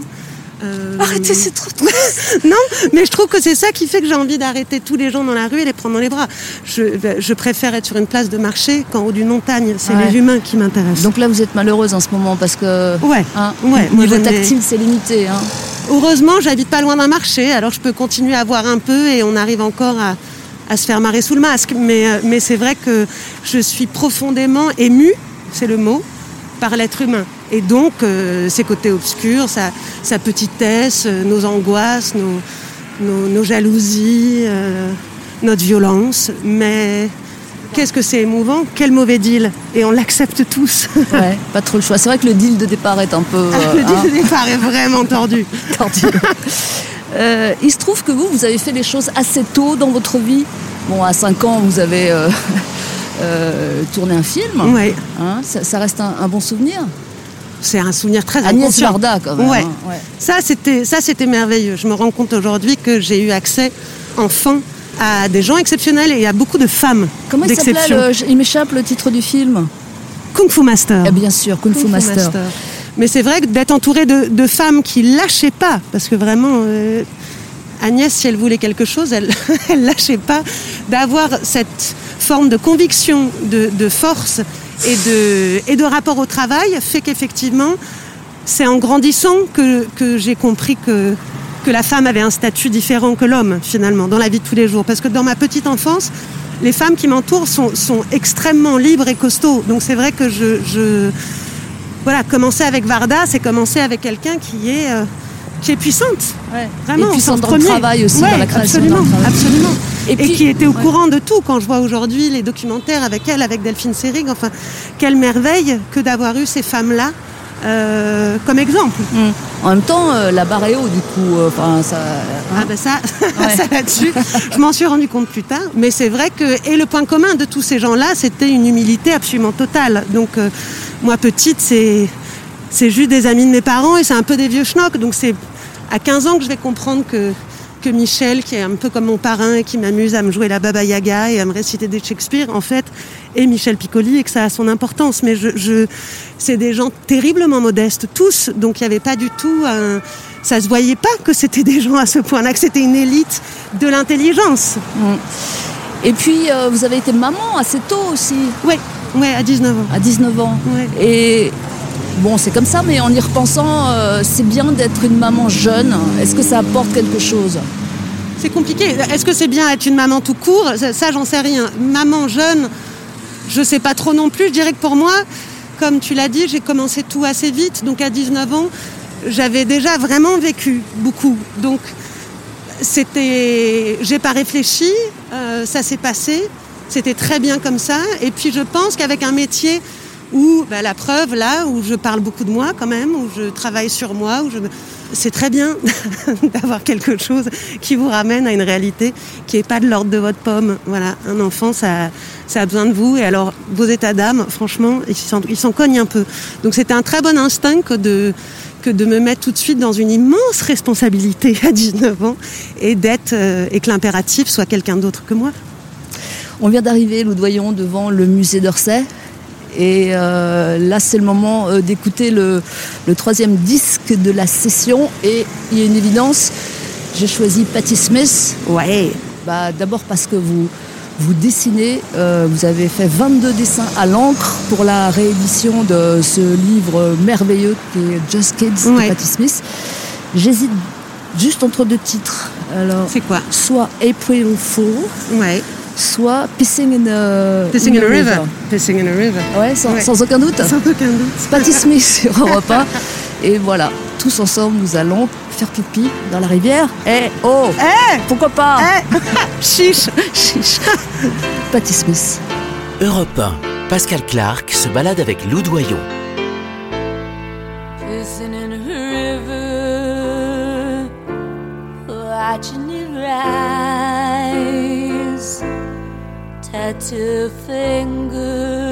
Euh, Arrêtez, c'est trop non, mais je trouve que c'est ça qui fait que j'ai envie d'arrêter tous les gens dans la rue et les prendre dans les bras. Je, je préfère être sur une place de marché qu'en haut d'une montagne. C'est Ouais. les humains qui m'intéressent. Donc là, vous êtes malheureuse en ce moment parce que... ouais. Hein, Ouais, niveau tactile, c'est limité. Hein. Heureusement, j'habite pas loin d'un marché, alors je peux continuer à voir un peu et on arrive encore à, à se faire marrer sous le masque. Mais, euh, mais c'est vrai que je suis profondément émue, c'est le mot, par l'être humain. Et donc, euh, ses côtés obscurs, sa, sa petitesse, euh, nos angoisses, nos, nos, nos jalousies, euh, notre violence. Mais qu'est-ce que c'est émouvant? Quel mauvais deal Et on l'accepte tous. Ouais, pas trop le choix. C'est vrai que le deal de départ est un peu euh, le deal hein, de départ est vraiment tordu. tordu. Euh, il se trouve que vous, vous avez fait les choses assez tôt dans votre vie. Bon, à 5 ans, vous avez euh, tourné un film. Ouais. Hein, ça, ça reste un, un bon souvenir. C'est un souvenir très Agnès inconscient. Varda, quand même. Ouais. hein, ouais. Ça, c'était, ça, c'était merveilleux. Je me rends compte aujourd'hui que j'ai eu accès, enfant, à des gens exceptionnels et à beaucoup de femmes Comment il s'appelait Il m'échappe le titre du film. Kung Fu Master. Eh bien sûr, Kung, Fu Master. Mais c'est vrai que d'être entouré de, de femmes qui lâchaient pas, parce que vraiment, euh, Agnès, si elle voulait quelque chose, elle, elle lâchait pas, d'avoir cette forme de conviction, de, force et de, et de rapport au travail fait qu'effectivement, c'est en grandissant que, que j'ai compris que, que la femme avait un statut différent que l'homme, finalement, dans la vie de tous les jours. Parce que dans ma petite enfance, les femmes qui m'entourent sont, sont extrêmement libres et costauds. Donc c'est vrai que je, je, voilà, commencer avec Varda, c'est commencer avec quelqu'un qui est euh, qui est puissante. Vraiment, et puissante dans premier. le travail aussi, Ouais, dans la création. Absolument, dans absolument. Et qui était au ouais. courant de tout. Quand je vois aujourd'hui les documentaires avec elle, avec Delphine Seyrig, enfin, quelle merveille que d'avoir eu ces femmes-là euh, comme exemple. En même temps, euh, la barre est haut, du coup. euh, Enfin, ça. Ah ben ça, Ouais. ça là-dessus, je m'en suis rendu compte plus tard. Mais c'est vrai que et le point commun de tous ces gens-là, c'était une humilité absolument totale. Donc euh, moi petite, c'est c'est juste des amis de mes parents et c'est un peu des vieux schnocks. Donc c'est à 15 ans que je vais comprendre que que Michel, qui est un peu comme mon parrain et qui m'amuse à me jouer la Baba Yaga et à me réciter des Shakespeare, en fait, est Michel Piccoli et que ça a son importance. Mais je, je c'est des gens terriblement modestes, tous. Donc il n'y avait pas du tout un, ça se voyait pas que c'était des gens à ce point-là, que c'était une élite de l'intelligence. Et puis, euh, vous avez été maman assez tôt aussi, Ouais, ouais, à 19 ans. à 19 ans. Ouais. Et bon, c'est comme ça, mais en y repensant, euh, c'est bien d'être une maman jeune. Est-ce que ça apporte quelque chose? C'est compliqué. Est-ce que c'est bien être une maman tout court? Ça, j'en sais rien. Maman jeune, je sais pas trop non plus. Je dirais que pour moi, comme tu l'as dit, j'ai commencé tout assez vite. Donc à 19 ans, j'avais déjà vraiment vécu beaucoup. Donc c'était, j'ai pas réfléchi, euh, ça s'est passé. C'était très bien comme ça. Et puis je pense qu'avec un métier où, bah, la preuve là, où je parle beaucoup de moi quand même, où je travaille sur moi, où je c'est très bien d'avoir quelque chose qui vous ramène à une réalité qui n'est pas de l'ordre de votre pomme. Voilà, un enfant, ça, ça a besoin de vous. Et alors, vos états d'âme, franchement, ils s'en, cognent un peu. Donc, c'était un très bon instinct que de, que de me mettre tout de suite dans une immense responsabilité à 19 ans et euh, et que l'impératif soit quelqu'un d'autre que moi. On vient d'arriver, nous voyons, devant le musée d'Orsay. Et euh, là, c'est le moment euh, d'écouter le, le troisième disque de la session. Et il y a une évidence, j'ai choisi Patti Smith. Ouais. Bah, D'abord parce que vous, vous dessinez, euh, vous avez fait 22 dessins à l'encre pour la réédition de ce livre merveilleux qui est Just Kids Ouais. de Patti Smith. J'hésite juste entre deux titres. Alors, C'est quoi? soit April Fool, Ouais. Soit Pissing in a, Pissing in a river. Pissing in a river. Ouais, sans, Ouais. sans aucun doute. Sans aucun doute. Patti Smith sur Europe 1. Et voilà, tous ensemble, nous allons faire pipi dans la rivière. Eh oh Eh Pourquoi pas Eh Chiche Chiche. Patti Smith. Europe 1. Pascal Clark se balade avec Lou Doyon. Two fingers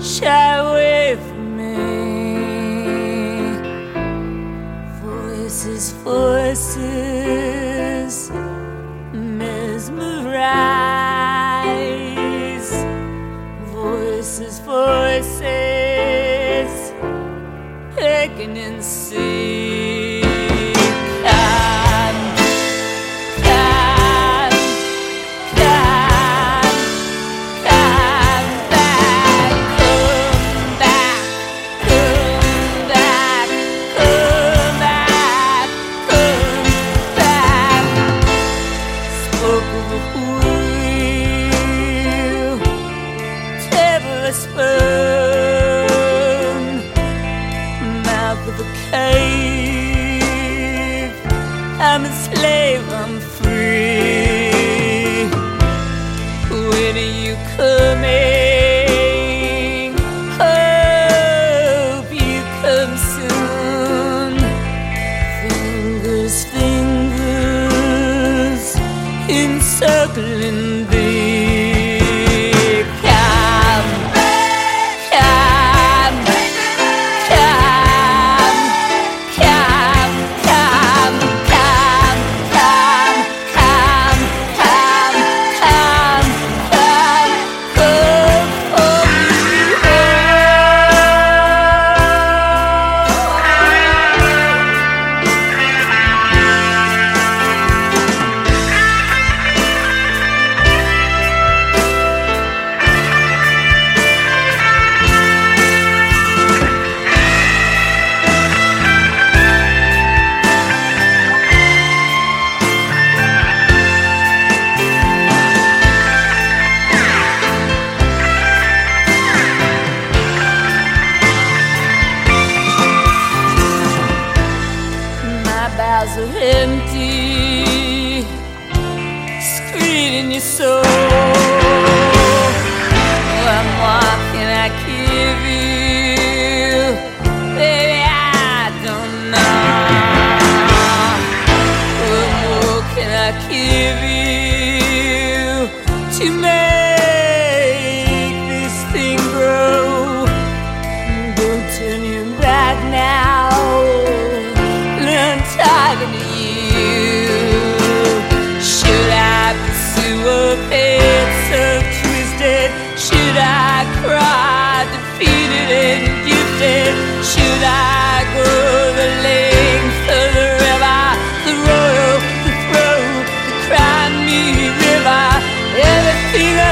share with me. Voices, voices, mesmerize. Voices, voices, picking and see.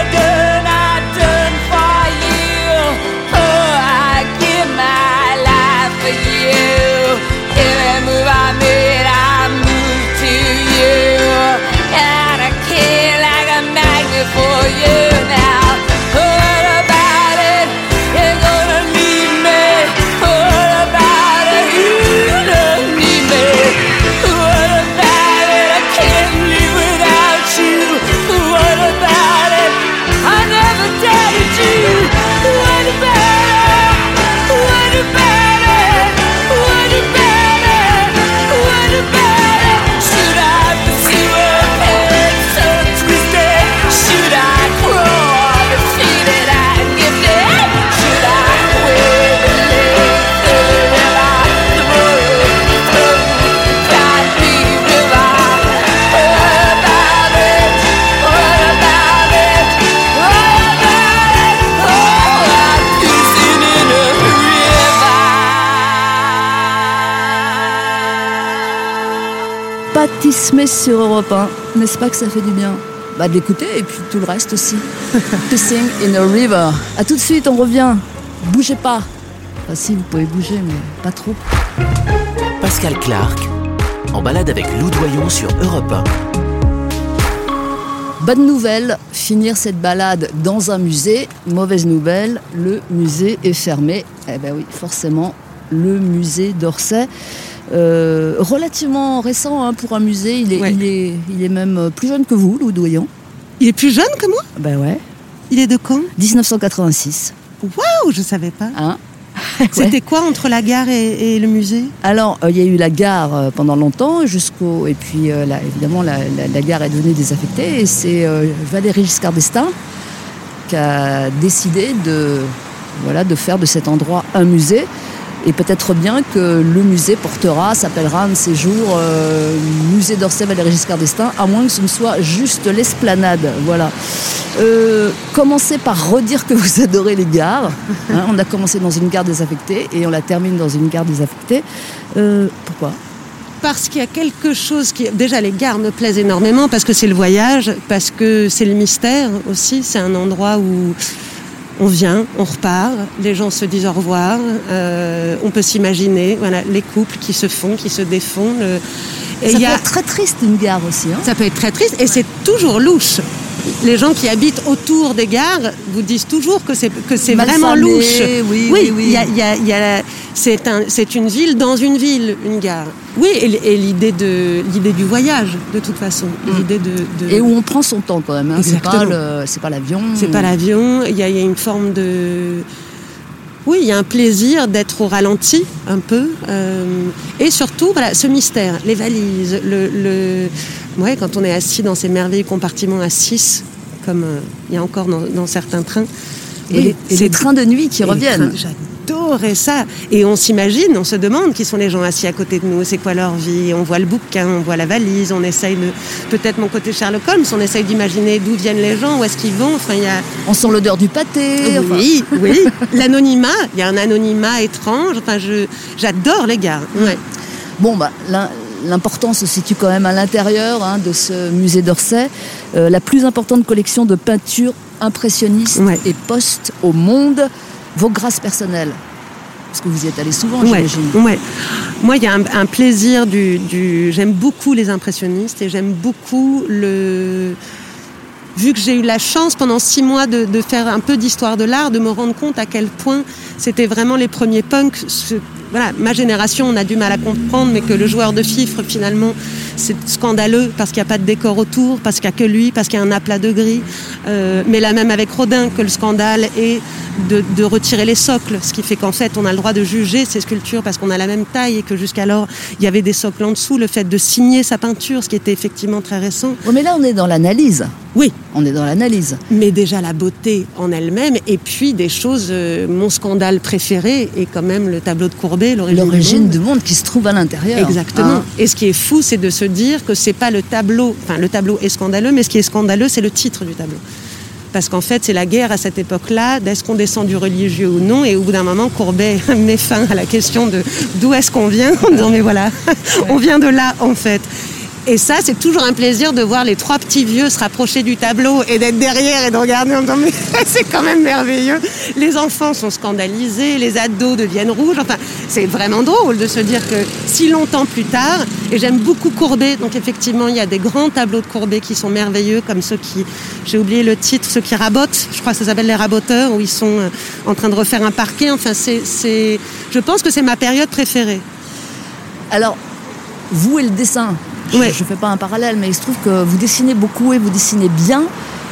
again. Sur Europe 1. N'est-ce pas que ça fait du bien? Bah de l'écouter et puis tout le reste aussi. Pissing in a river. A tout de suite, on revient. Bougez pas. Enfin si, vous pouvez bouger, mais pas trop. Pascal Clark, en balade avec Lou Doyon sur Europe 1. Bonne nouvelle, finir cette balade dans un musée. Mauvaise nouvelle, le musée est fermé. Eh ben oui, forcément, le musée d'Orsay. Euh, relativement récent hein, pour un musée, il est, Ouais. il, est, il est même plus jeune que vous, Lou Doyon. Il est plus jeune que moi? Ben ouais, Il est de quand? 1986. Waouh, je savais pas. Hein? C'était quoi entre la gare et, et le musée? Alors, euh, il y a eu la gare euh, pendant longtemps, jusqu'au. Et puis, euh, là, évidemment, la, la- la gare est devenue désaffectée. Et c'est euh, Valéry Giscard d'Estaing qui a décidé de, voilà, de faire de cet endroit un musée. Et peut-être bien que le musée portera, s'appellera un de ces jours euh, Musée d'Orsay Valéry Giscard d'Estaing, à moins que ce ne soit juste l'esplanade. Voilà. Euh, commencez par redire que vous adorez les gares. Hein, on a commencé dans une gare désaffectée et on la termine dans une gare désaffectée. Euh, pourquoi? Parce qu'il y a quelque chose qui. Déjà, les gares me plaisent énormément parce que c'est le voyage, parce que c'est le mystère aussi. C'est un endroit où on vient, on repart, les gens se disent au revoir, euh, on peut s'imaginer, voilà, les couples qui se font, qui se défont. le- Et Ça peut y a- être très triste une gare aussi. hein. ça peut être très triste et c'est toujours louche. Les gens qui habitent autour des gares vous disent toujours que c'est que c'est vraiment louche. oui, oui, oui. c'est un, c'est une ville dans une ville, une gare. Oui, et, l'idée de l'idée du voyage, de toute façon, l'idée de, de- Et où on prend son temps quand même. hein. C'est pas c'est pas l'avion. c'est pas l'avion. Il y, a il y a une forme de oui, il y a un plaisir d'être au ralenti un peu, euh, et surtout voilà ce mystère, les valises, le, le ouais, quand on est assis dans ces merveilleux compartiments à 6 comme euh, il y a encore dans, dans certains trains. Et, les, et les trains de nuit qui et reviennent. J'adorais ça. Et on s'imagine, on se demande qui sont les gens assis à côté de nous, c'est quoi leur vie? On voit le bouquin, on voit la valise, on essaye de. Peut-être mon côté Sherlock Holmes, on essaye d'imaginer d'où viennent les gens, où est-ce qu'ils vont. Enfin, y a. On sent l'odeur du pâté. enfin, Oui, oui. L'anonymat, il y a un anonymat étrange. Enfin, je, j'adore les gares. Ouais. Bon, bah, l'im- l'important se situe quand même à l'intérieur hein, de ce musée d'Orsay. Euh, la plus importante collection de peintures impressionnistes Ouais. et post au monde. Vos grâces personnelles. Parce que vous y êtes allé souvent, Ouais, j'imagine. ouais. Moi, il y a un, un plaisir du. du- j'aime beaucoup les impressionnistes et j'aime beaucoup le. Vu que j'ai eu la chance pendant six mois de, de faire un peu d'histoire de l'art, de me rendre compte à quel point c'était vraiment les premiers punks. ce- voilà, ma génération, on a du mal à comprendre, mais que le joueur de fifre, finalement, c'est scandaleux parce qu'il n'y a pas de décor autour, parce qu'il n'y a que lui, parce qu'il y a un aplat de gris. Euh, mais là même avec Rodin, que le scandale est de, de retirer les socles, ce qui fait qu'en fait, on a le droit de juger ces sculptures parce qu'on a la même taille et que jusqu'alors, il y avait des socles en dessous. Le fait de signer sa peinture, ce qui était effectivement très récent. Ouais, mais là, on est dans l'analyse. Oui, On est dans l'analyse. mais déjà la beauté en elle-même, et puis des choses. euh, mon scandale préféré est quand même le tableau de Courbet, l'origine. du monde. du monde qui se trouve à l'intérieur. Exactement. Hein. Et ce qui est fou, c'est de se dire que c'est pas le tableau. Enfin, le tableau est scandaleux, mais ce qui est scandaleux, c'est le titre du tableau. Parce qu'en fait, c'est la guerre à cette époque-là, d'est-ce qu'on descend du religieux ou non. Et au bout d'un moment, Courbet met fin à la question de d'où est-ce qu'on vient. En disant, mais voilà, on vient de là, en fait. Et ça, c'est toujours un plaisir de voir les trois petits vieux se rapprocher du tableau et d'être derrière et de regarder en disant, mais c'est quand même merveilleux. Les enfants sont scandalisés, les ados deviennent rouges. Enfin, c'est vraiment drôle de se dire que si longtemps plus tard, et j'aime beaucoup Courbet, donc effectivement, il y a des grands tableaux de Courbet qui sont merveilleux, comme ceux qui, j'ai oublié le titre, ceux qui rabotent, je crois que ça s'appelle les raboteurs, où ils sont euh, en train de refaire un parquet. Enfin, c'est, c'est, je pense que c'est ma période préférée. Alors, vous et le dessin, je ne fais pas un parallèle, mais il se trouve que vous dessinez beaucoup et vous dessinez bien.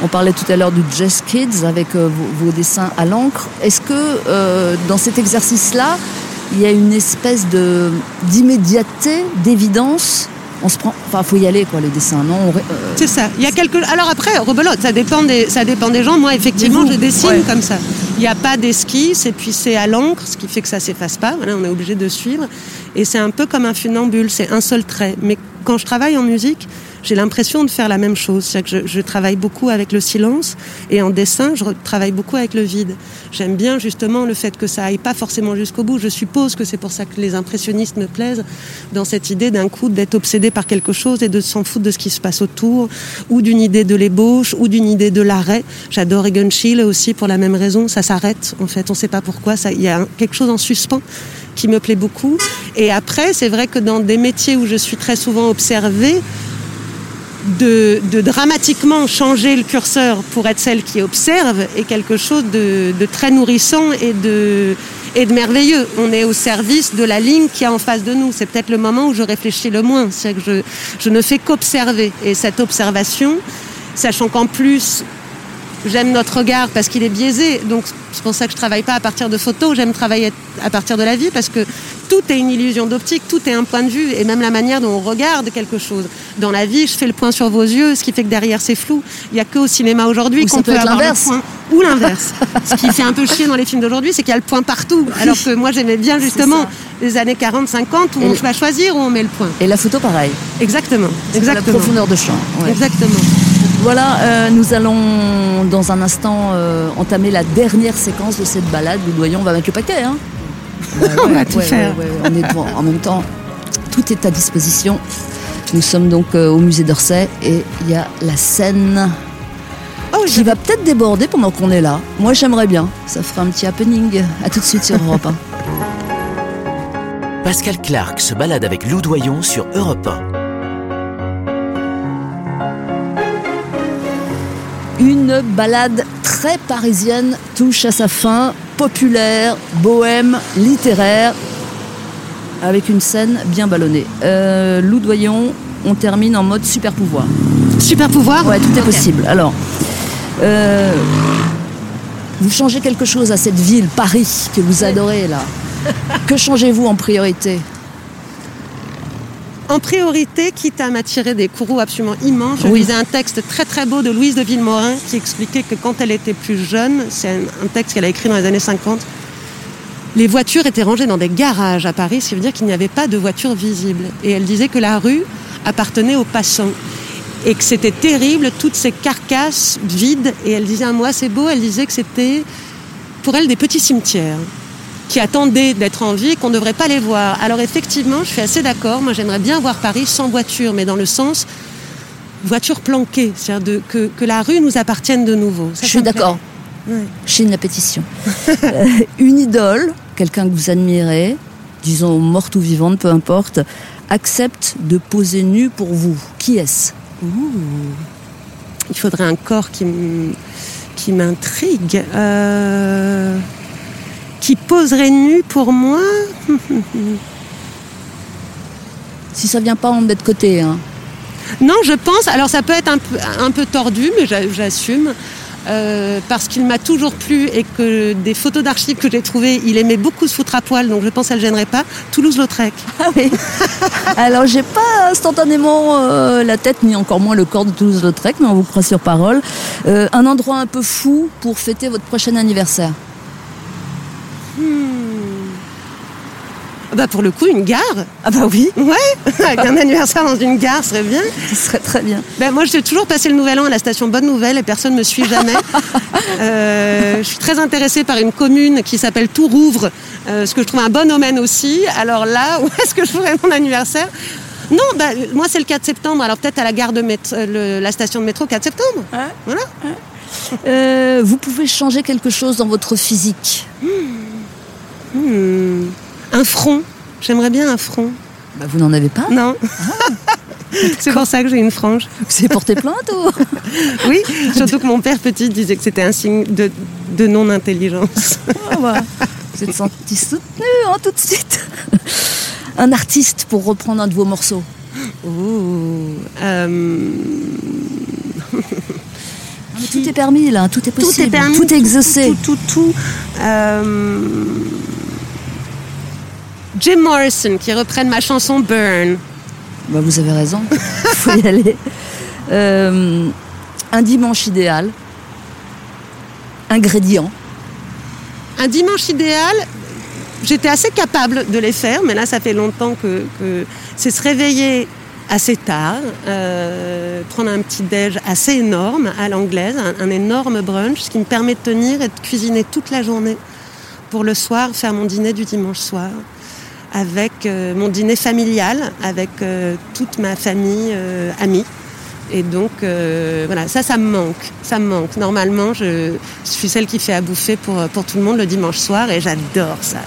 On parlait tout à l'heure du Jazz Kids avec euh, vos, vos dessins à l'encre. Est-ce que euh, dans cet exercice-là, il y a une espèce de d'immédiateté, d'évidence? On se prend, enfin, faut y aller quoi, les dessins, non? Euh, C'est ça. Il y a quelques. Alors après, rebelote, ça dépend des, ça dépend des gens. Moi, effectivement, je dessine ouais. comme ça. Il n'y a pas d'esquisse et puis c'est à l'encre, ce qui fait que ça s'efface pas. Voilà, on est obligé de suivre. Et c'est un peu comme un funambule, c'est un seul trait. Mais quand je travaille en musique, j'ai l'impression de faire la même chose. C'est-à-dire que je, travaille beaucoup avec le silence et en dessin, je travaille beaucoup avec le vide. J'aime bien justement le fait que ça aille pas forcément jusqu'au bout. Je suppose que c'est pour ça que les impressionnistes me plaisent, dans cette idée d'un coup d'être obsédé par quelque chose et de s'en foutre de ce qui se passe autour, ou d'une idée de l'ébauche, ou d'une idée de l'arrêt. J'adore Egon Schiele aussi pour la même raison. Ça s'arrête, en fait. On ne sait pas pourquoi. Il y a quelque chose en suspens qui me plaît beaucoup. Et après, c'est vrai que dans des métiers où je suis très souvent observée, de, dramatiquement changer le curseur pour être celle qui observe est quelque chose de, très nourrissant et de, et de merveilleux. On est au service de la ligne qui est en face de nous. C'est peut-être le moment où je réfléchis le moins. C'est que je, je ne fais qu'observer. Et cette observation, sachant qu'en plus, j'aime notre regard parce qu'il est biaisé. Donc c'est pour ça que je travaille pas à partir de photos. J'aime travailler à partir de la vie parce que tout est une illusion d'optique, tout est un point de vue et même la manière dont on regarde quelque chose. Dans la vie, je fais le point sur vos yeux, ce qui fait que derrière c'est flou. Il y a que au cinéma aujourd'hui qu'on peut peut avoir le l'inverse. point ou l'inverse. ce qui fait un peu chier dans les films d'aujourd'hui, c'est qu'il y a le point partout. Alors que moi j'aimais bien justement les années 40, 50 où Et on va choisir où on met le point. Et la photo, pareil. Exactement. C'est La Exactement. profondeur de champ. ouais. Exactement. Voilà, euh, nous allons dans un instant euh, entamer la dernière séquence de cette balade. Nous voyons, on va mettre le paquet. Hein On va tout faire. ouais, ouais, on est devant. En même temps, tout est à disposition. Nous sommes donc euh, au musée d'Orsay et il y a la scène Oh, qui va peut-être déborder pendant qu'on est là. Moi, j'aimerais bien. Ça fera un petit happening. À tout de suite sur Europe 1. Pascal Clark se balade avec Lou Doyon sur Europe 1. Une balade très parisienne touche à sa fin, populaire, bohème, littéraire, avec une scène bien ballonnée. Euh, Lou Doyon, on termine en mode super pouvoir. Super pouvoir. Ouais, tout est possible. Alors, euh, vous changez quelque chose à cette ville, Paris, que vous adorez là. Que changez-vous en priorité? En priorité, quitte à m'attirer des courroux absolument immenses, je Oui. lisais un texte très très beau de Louise de Villemorin qui expliquait que quand elle était plus jeune, c'est un, un texte qu'elle a écrit dans les années 50, les voitures étaient rangées dans des garages à Paris, ce qui veut dire qu'il n'y avait pas de voitures visibles. Et elle disait que la rue appartenait aux passants. Et que c'était terrible, toutes ces carcasses vides. Et elle disait, ah, moi c'est beau, elle disait que c'était pour elle des petits cimetières qui attendaient d'être en vie et qu'on ne devrait pas les voir. Alors effectivement, je suis assez d'accord. Moi, j'aimerais bien voir Paris sans voiture, mais dans le sens voiture planquée, c'est-à-dire que, que la rue nous appartienne de nouveau. Ça, Je suis d'accord. Ouais. Signe la pétition. Euh, une idole, quelqu'un que vous admirez, disons morte ou vivante, peu importe, accepte de poser nu pour vous. Qui est-ce? Il faudrait un corps qui m'intrigue. Euh, qui poserait nu pour moi. Si ça vient pas, met de côté. Hein. Non, je pense. Alors ça peut être un peu, un peu tordu, mais j'a- j'assume. euh, parce qu'il m'a toujours plu et que des photos d'archives que j'ai trouvées, il aimait beaucoup se foutre à poil, donc je pense que ça ne gênerait pas. Toulouse-Lautrec. Ah oui. Alors, j'ai pas instantanément euh, la tête, ni encore moins le corps de Toulouse-Lautrec, mais on vous croit sur parole. Euh, un endroit un peu fou pour fêter votre prochain anniversaire? Bah pour le coup, une gare. Ah bah oui, Ouais, avec un anniversaire dans une gare serait bien. ce serait très bien. Ben, moi, j'ai toujours passé le nouvel an à la station Bonne Nouvelle et personne ne me suit jamais. Euh, je suis très intéressée par une commune qui s'appelle Tourouvre, euh, ce que je trouve un bon aussi. Alors là, où est-ce que je ferais mon anniversaire? Non, ben, moi, c'est le 4 septembre. Alors peut-être à la gare de métro- euh, le- la station de métro 4 septembre. Voilà. Euh, vous pouvez changer quelque chose dans votre physique. Hmm. Un front. J'aimerais bien un front. Bah, vous n'en avez pas? Non. c'est pour ça que j'ai une frange. Avez porté plainte ou? Oui, surtout que mon père petit disait que c'était un signe de, de non-intelligence. Ah bah, Vous êtes senti soutenu hein, tout de suite. Un artiste pour reprendre un de vos morceaux. Ouh, euh, Mais tout est permis là, tout est possible, tout est permis, tout est exaucé. Tout, tout, tout. Euh, Jim Morrison qui reprenne ma chanson Burn. Bah, vous avez raison, il faut y aller. Euh, un dimanche idéal. Ingrédients. Un dimanche idéal, j'étais assez capable de les faire, mais là ça fait longtemps que, que c'est se réveiller assez tard, euh, prendre un petit déj assez énorme à l'anglaise, un, un énorme brunch, ce qui me permet de tenir et de cuisiner toute la journée pour le soir faire mon dîner du dimanche soir avec euh, mon dîner familial avec euh, toute ma famille euh, amie. Et donc, euh, voilà, ça, ça me manque. Ça me manque. Normalement, je, je suis celle qui fait à bouffer pour, pour tout le monde le dimanche soir et j'adore ça.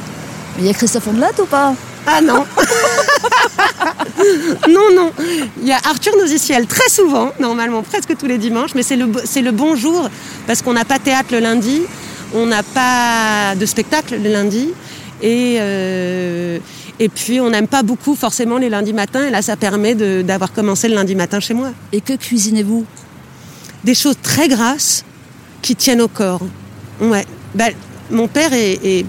Il y a Christophe Ondelat ou pas? Ah non Non, non. Il y a Arthur Nosiciel très souvent, normalement presque tous les dimanches, mais c'est le, c'est le bon jour parce qu'on n'a pas théâtre le lundi, on n'a pas de spectacle le lundi et, euh, et puis on n'aime pas beaucoup forcément les lundis matins et là ça permet d'avoir commencé le lundi matin chez moi. Et que cuisinez-vous? Des choses très grasses qui tiennent au corps. Ouais. Ben, mon père est, est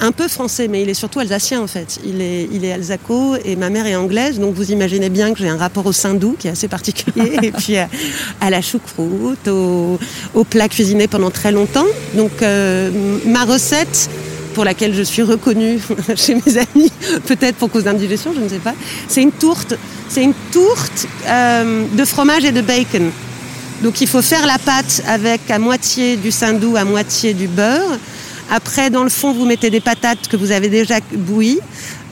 un peu français, mais il est surtout alsacien en fait. Il est, il est alsaco et ma mère est anglaise, donc vous imaginez bien que j'ai un rapport au saindoux qui est assez particulier, et puis à, à la choucroute, au, au plat cuisiné pendant très longtemps. Donc euh, ma recette pour laquelle je suis reconnue chez mes amis, peut-être pour cause d'indigestion, je ne sais pas, c'est une tourte. C'est une tourte euh, de fromage et de bacon. Donc il faut faire la pâte avec à moitié du saindoux, à moitié du beurre. Après, dans le fond, vous mettez des patates que vous avez déjà bouillies.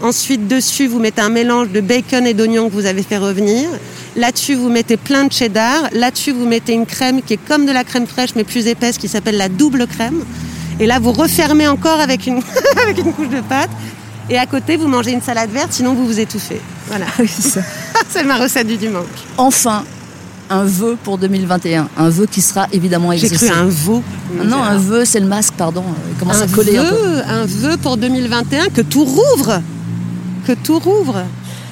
Ensuite, dessus, vous mettez un mélange de bacon et d'oignons que vous avez fait revenir. Là-dessus, vous mettez plein de cheddar. Là-dessus, vous mettez une crème qui est comme de la crème fraîche, mais plus épaisse, qui s'appelle la double crème. Et là, vous refermez encore avec une, avec une couche de pâte. Et à côté, vous mangez une salade verte, sinon vous vous étouffez. Voilà. C'est ma recette du dimanche. Enfin, un vœu pour 2021. Un vœu qui sera évidemment J'ai exaucé. cru un veau. Ah Non, un vœu, c'est le masque, pardon. Il commence un à coller un peu. vœu, un vœu pour 2021 que tout rouvre, que tout rouvre.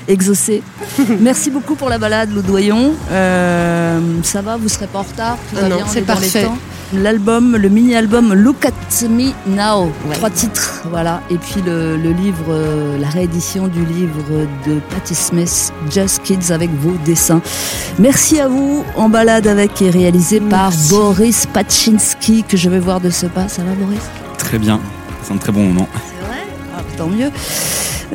Exaucé. Merci beaucoup pour la balade, Loudoyon. Euh, ça va, vous serez pas en retard Tout va Ah bien, on c'est est dans les parfait. temps L'album, le mini-album Look at Me Now. Trois titres, voilà. Et puis le, le livre, euh, la réédition du livre de Patti Smith, Just Kids, avec vos dessins. Merci à vous. En balade avec et réalisé par. Boris Pachinski, que je vais voir de ce pas. Ça va, Boris? Très bien. C'est un très bon moment. C'est vrai? Ah, Tant mieux.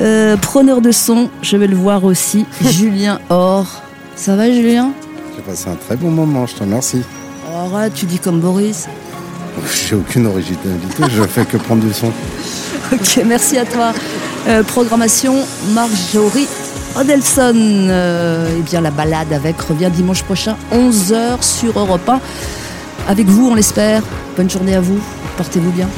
Euh, preneur de son, je vais le voir aussi. Julien Or. Ça va, Julien? J'ai passé un très bon moment, je te remercie. Arrête, tu dis comme Boris. J'ai aucune originalité, je fais que prendre du son. Ok, merci à toi. Euh, programmation Marjorie Odelson. Euh, eh bien, la balade avec revient dimanche prochain, 11h sur Europe 1. Avec vous, on l'espère. Bonne journée à vous. Portez-vous bien.